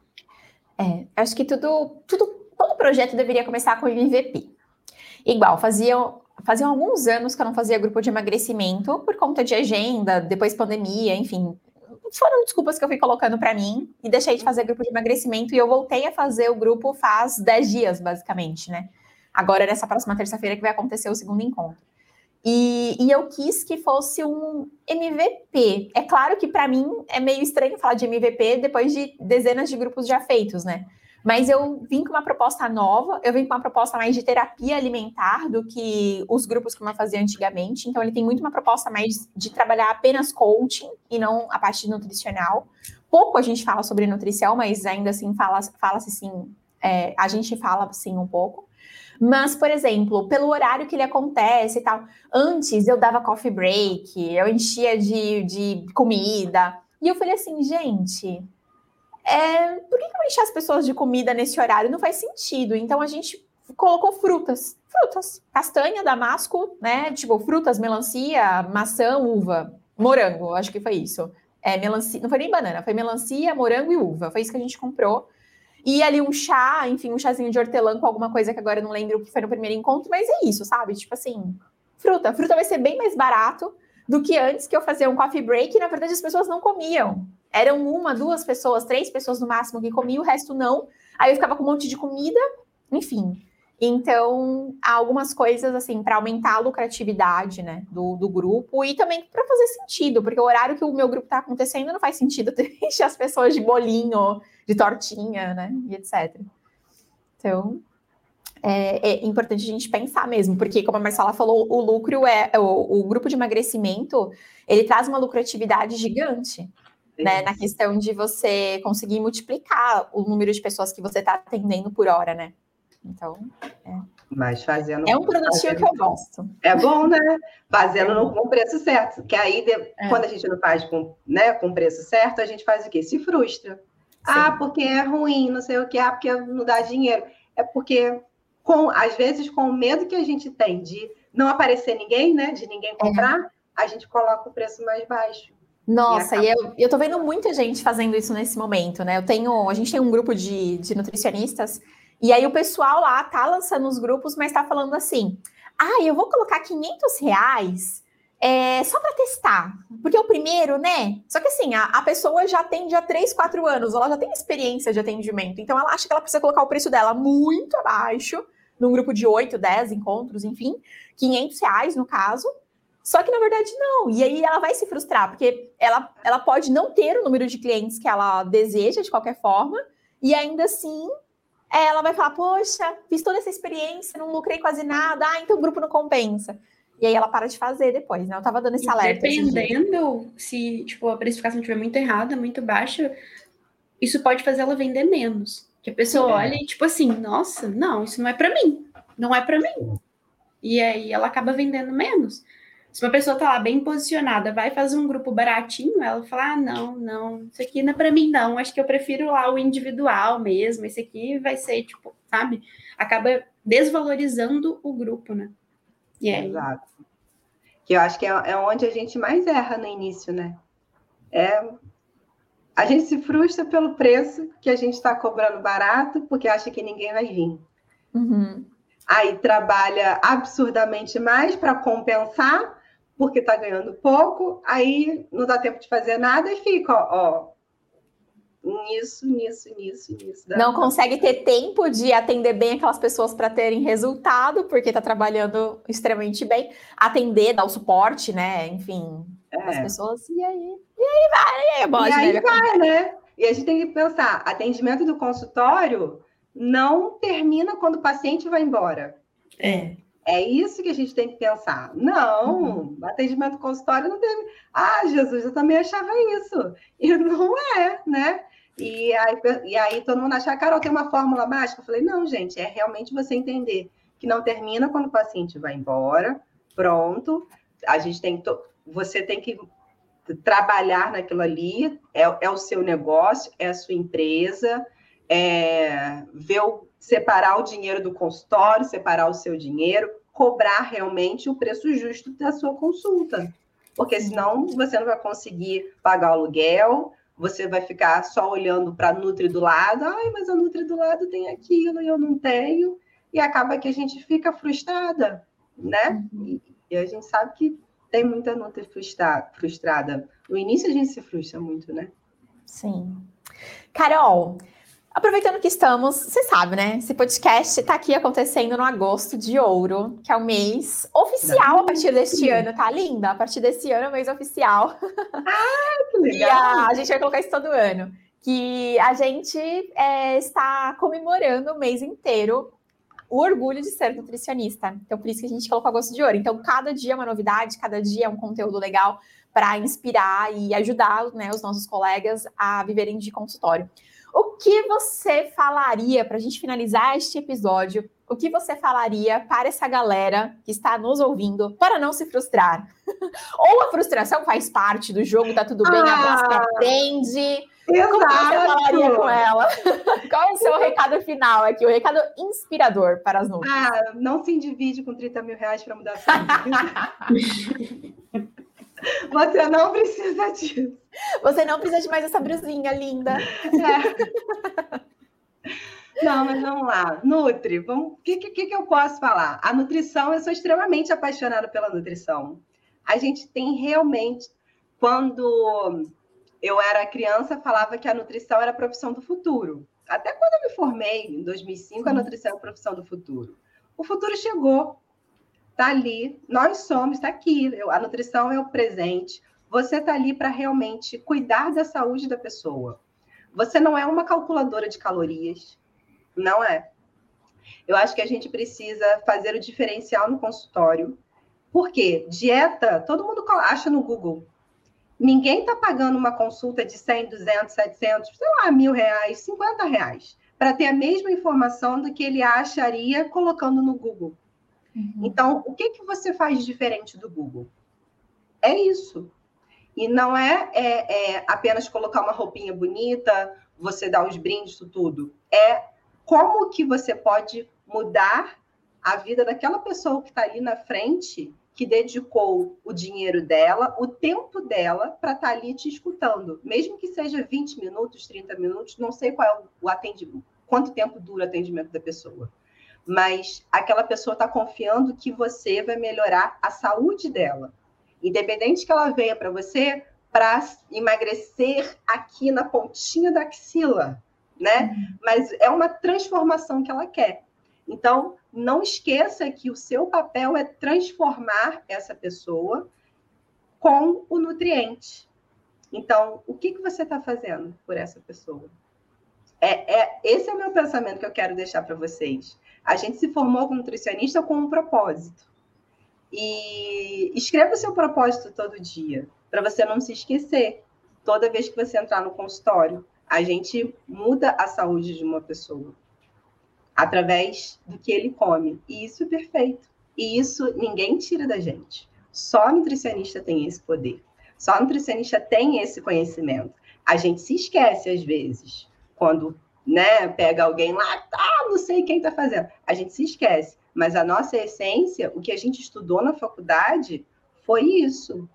É, acho que tudo, tudo todo projeto deveria começar com MVP. Igual, faziam, faziam alguns anos que eu não fazia grupo de emagrecimento por conta de agenda, depois pandemia, enfim. Foram desculpas que eu fui colocando para mim e deixei de fazer grupo de emagrecimento e eu voltei a fazer o grupo faz 10 dias, basicamente, né? Agora, nessa próxima terça-feira, que vai acontecer o segundo encontro. E, e, eu quis que fosse um MVP. É claro que para mim é meio estranho falar de MVP depois de dezenas de grupos já feitos, né? Mas eu vim com uma proposta nova, eu vim com uma proposta mais de terapia alimentar do que os grupos que eu fazia antigamente. Então, ele tem muito uma proposta mais de trabalhar apenas coaching e não a parte nutricional. Pouco a gente fala sobre nutrição, mas ainda assim fala-se fala sim, é, a gente fala sim um pouco. Mas, por exemplo, pelo horário que ele acontece e tal, antes eu dava coffee break, eu enchia de, de comida. E eu falei assim, gente, é, por que, que eu encher as pessoas de comida nesse horário? Não faz sentido. Então a gente colocou frutas. Frutas. Castanha, damasco, né? Tipo, frutas, melancia, maçã, uva, morango, acho que foi isso. É, melancia, não foi nem banana, foi melancia, morango e uva. Foi isso que a gente comprou. E ali um chá, enfim, um chazinho de hortelã com alguma coisa que agora eu não lembro o que foi no primeiro encontro, mas é isso, sabe? Tipo assim, fruta. Fruta vai ser bem mais barato do que antes que eu fazia um coffee break e na verdade as pessoas não comiam. Eram uma, duas pessoas, três pessoas no máximo que comiam, o resto não. Aí eu ficava com um monte de comida, enfim. Então, há algumas coisas assim para aumentar a lucratividade, né, do, do grupo e também para fazer sentido, porque o horário que o meu grupo está acontecendo não faz sentido deixar as pessoas de bolinho, de tortinha, né, e etc. Então, é, é, importante a gente pensar mesmo, porque como a Marcela falou, o lucro é o, o grupo de emagrecimento, ele traz uma lucratividade gigante né, na questão de você conseguir multiplicar o número de pessoas que você está atendendo por hora, né? Então, é. Mas fazendo. É um produtinho que eu gosto. É bom, né? Fazendo no, com preço certo. Que aí, de, é. quando a gente não faz com, né, com preço certo, a gente faz o quê? Se frustra. Ah, porque é ruim, não sei o que, ah, porque não dá dinheiro. É porque, com, às vezes, com o medo que a gente tem de não aparecer ninguém, né? De ninguém comprar, é. a gente coloca o preço mais baixo. Nossa, e, eu, eu tô vendo muita gente fazendo isso nesse momento, né? Eu tenho, a gente tem um grupo de, de nutricionistas, e aí o pessoal lá tá lançando os grupos, mas tá falando assim: ah, eu vou colocar 500 reais é, só para testar, porque é o primeiro, né? Só que assim, a, a pessoa já tem já 3, 4 anos, ela já tem experiência de atendimento, então ela acha que ela precisa colocar o preço dela muito abaixo, num grupo de 8, 10 encontros, enfim, 500 reais no caso, só que na verdade não. E aí ela vai se frustrar, porque ela, ela pode não ter o número de clientes que ela deseja de qualquer forma, e ainda assim ela vai falar: Poxa, fiz toda essa experiência, não lucrei quase nada, ah, então o grupo não compensa. E aí ela para de fazer depois, né? Eu tava dando esse alerta. Dependendo se tipo, a precificação estiver muito errada, muito baixa, isso pode fazer ela vender menos. Que a pessoa Sim, é. olha e, tipo assim, nossa, não, isso não é para mim. Não é para mim. E aí ela acaba vendendo menos. Se uma pessoa tá lá bem posicionada, vai fazer um grupo baratinho, ela fala: ah, não, não, isso aqui não é para mim, não. Acho que eu prefiro lá o individual mesmo. Esse aqui vai ser, tipo, sabe? Acaba desvalorizando o grupo, né? Exato. Que eu acho que é, é onde a gente mais erra no início, né? É, a gente se frustra pelo preço que a gente está cobrando barato, porque acha que ninguém vai vir. Uhum. Aí trabalha absurdamente mais para compensar, porque está ganhando pouco, aí não dá tempo de fazer nada e fica, ó, nisso, nisso, nisso, nisso. Não consegue ter tempo de atender bem aquelas pessoas para terem resultado, porque está trabalhando extremamente bem, atender, dar o suporte, né? Enfim, é. as pessoas, e aí? E aí vai, e aí, bode, e aí né? vai, né? E a gente tem que pensar, atendimento do consultório não termina quando o paciente vai embora. É. É isso que a gente tem que pensar. Não, uhum. atendimento consultório não tem. Ah, Jesus, eu também achava isso. E não é, né? E aí, e aí todo mundo acha, Carol, tem uma fórmula mágica? Eu falei, não, gente, é realmente você entender que não termina quando o paciente vai embora, pronto. A gente tem to... você tem que trabalhar naquilo ali, é, é o seu negócio, é a sua empresa, é ver o separar o dinheiro do consultório, separar o seu dinheiro, cobrar realmente o preço justo da sua consulta. Porque senão você não vai conseguir pagar o aluguel, você vai ficar só olhando para a Nutri do lado, ai, mas a Nutri do lado tem aquilo e eu não tenho, e acaba que a gente fica frustrada, né? Uhum. E, e, a gente sabe que tem muita Nutri frustra, frustrada. No início a gente se frustra muito, né? Sim. Carol, Aproveitando que estamos, você sabe, né? Esse podcast está aqui acontecendo no agosto de ouro, que é o mês oficial a partir deste ano, tá linda? A partir desse ano é o mês oficial. Ah, que legal! E a, a gente vai colocar isso todo ano. Que a gente é, está comemorando o mês inteiro o orgulho de ser nutricionista. Então, por isso que a gente colocou agosto de ouro. Então, cada dia é uma novidade, cada dia é um conteúdo legal para inspirar e ajudar né, os nossos colegas a viverem de consultório. O que você falaria, para a gente finalizar este episódio, o que você falaria para essa galera que está nos ouvindo para não se frustrar? Ou a frustração faz parte do jogo, tá tudo bem, ah, abraça aprende. Exato. Como você falaria com ela? Qual é o seu recado final aqui? O recado inspirador para as nuvens. Ah, não se divide com 30 mil reais para mudar a vida. Você não precisa disso. Você não precisa de mais essa brusinha linda. É. Não, mas vamos lá. Nutri, o que, que, que eu posso falar? A nutrição, eu sou extremamente apaixonada pela nutrição. A gente tem realmente, quando eu era criança, falava que a nutrição era a profissão do futuro. Até quando eu me formei, em 2005, a nutrição é a profissão do futuro. O futuro chegou. Está ali, nós somos, está aqui. A nutrição é o presente. Você está ali para realmente cuidar da saúde da pessoa. Você não é uma calculadora de calorias, não é. Eu acho que a gente precisa fazer o diferencial no consultório. Por quê? Dieta, todo mundo acha no Google. Ninguém está pagando uma consulta de 100, 200, 700, sei lá, mil reais, 50 reais, para ter a mesma informação do que ele acharia colocando no Google. Uhum. Então, o que, que você faz diferente do Google? É isso. E não é, é, é apenas colocar uma roupinha bonita, você dar os brindes, tudo. É como que você pode mudar a vida daquela pessoa que está ali na frente, que dedicou o dinheiro dela, o tempo dela, para estar tá ali te escutando. Mesmo que seja 20 minutos, 30 minutos, não sei qual é o atendimento, quanto tempo dura o atendimento da pessoa mas aquela pessoa está confiando que você vai melhorar a saúde dela. Independente que ela venha para você para emagrecer aqui na pontinha da axila, né? Uhum. Mas é uma transformação que ela quer. Então, não esqueça que o seu papel é transformar essa pessoa com o nutriente. Então, o que, que você está fazendo por essa pessoa? É, é, esse é o meu pensamento que eu quero deixar para vocês. A gente se formou como nutricionista com um propósito. E escreva o seu propósito todo dia, para você não se esquecer. Toda vez que você entrar no consultório, a gente muda a saúde de uma pessoa através do que ele come. E isso é perfeito. E isso ninguém tira da gente. Só nutricionista tem esse poder. Só nutricionista tem esse conhecimento. A gente se esquece às vezes quando né, pega alguém lá, ah, não sei quem está fazendo. A gente se esquece. Mas a nossa essência, o que a gente estudou na faculdade, foi isso.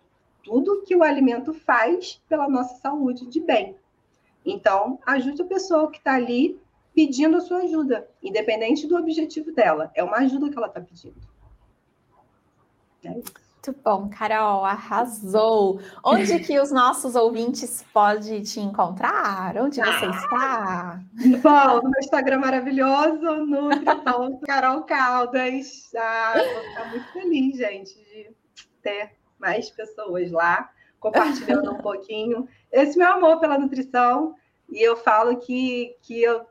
Tudo que o alimento faz pela nossa saúde de bem. Então, ajude a pessoa que está ali pedindo a sua ajuda, independente do objetivo dela. É uma ajuda que ela está pedindo. É isso. Muito bom, Carol, arrasou. Onde que os nossos ouvintes podem te encontrar? Onde você ah, está? Bom, no meu Instagram maravilhoso, no Carol Caldas. Ah, vou ficar muito feliz, gente, de ter mais pessoas lá compartilhando um pouquinho esse meu amor pela nutrição. E eu falo que, que eu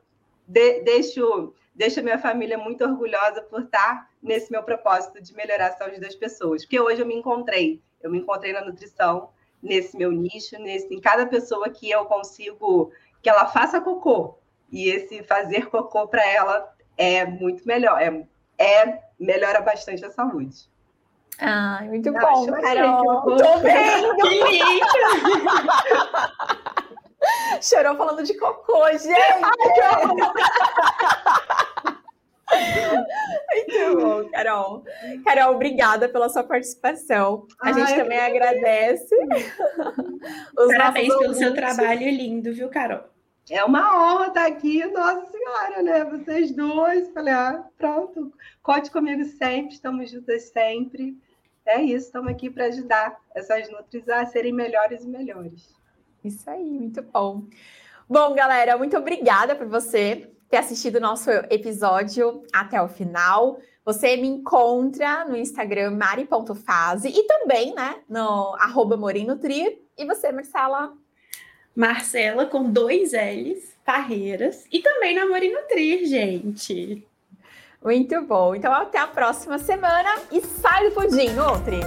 de, deixo, deixo a minha família muito orgulhosa por estar nesse meu propósito de melhorar a saúde das pessoas. Porque hoje eu me encontrei, eu me encontrei na nutrição, nesse meu nicho, nesse, em cada pessoa que eu consigo que ela faça cocô. E esse fazer cocô para ela é muito melhor, é, é melhora bastante a saúde. Ah, muito ah, bom, Carol. Tô bem. Que lindo. Chorou falando de cocô, gente. Ai, Muito bom, Carol. Carol, obrigada pela sua participação. A Ai, gente também agradece. Parabéns pelo seu trabalho lindo, viu, Carol? É uma honra estar aqui, Nossa Senhora, né? Vocês duas. Falei, ah, pronto, conte comigo sempre, estamos juntas sempre. É isso, estamos aqui para ajudar essas nutris a serem melhores e melhores. Isso aí, muito bom. Bom, galera, muito obrigada por você ter assistido o nosso episódio até o final. Você me encontra no Instagram mari.fase e também, né, no arroba Morinutrir. E você, Marcela? Marcela com dois L's, Carreiras. E também na Morinutrir, gente. Muito bom. Então, até a próxima semana e sai do pudim, Nutri!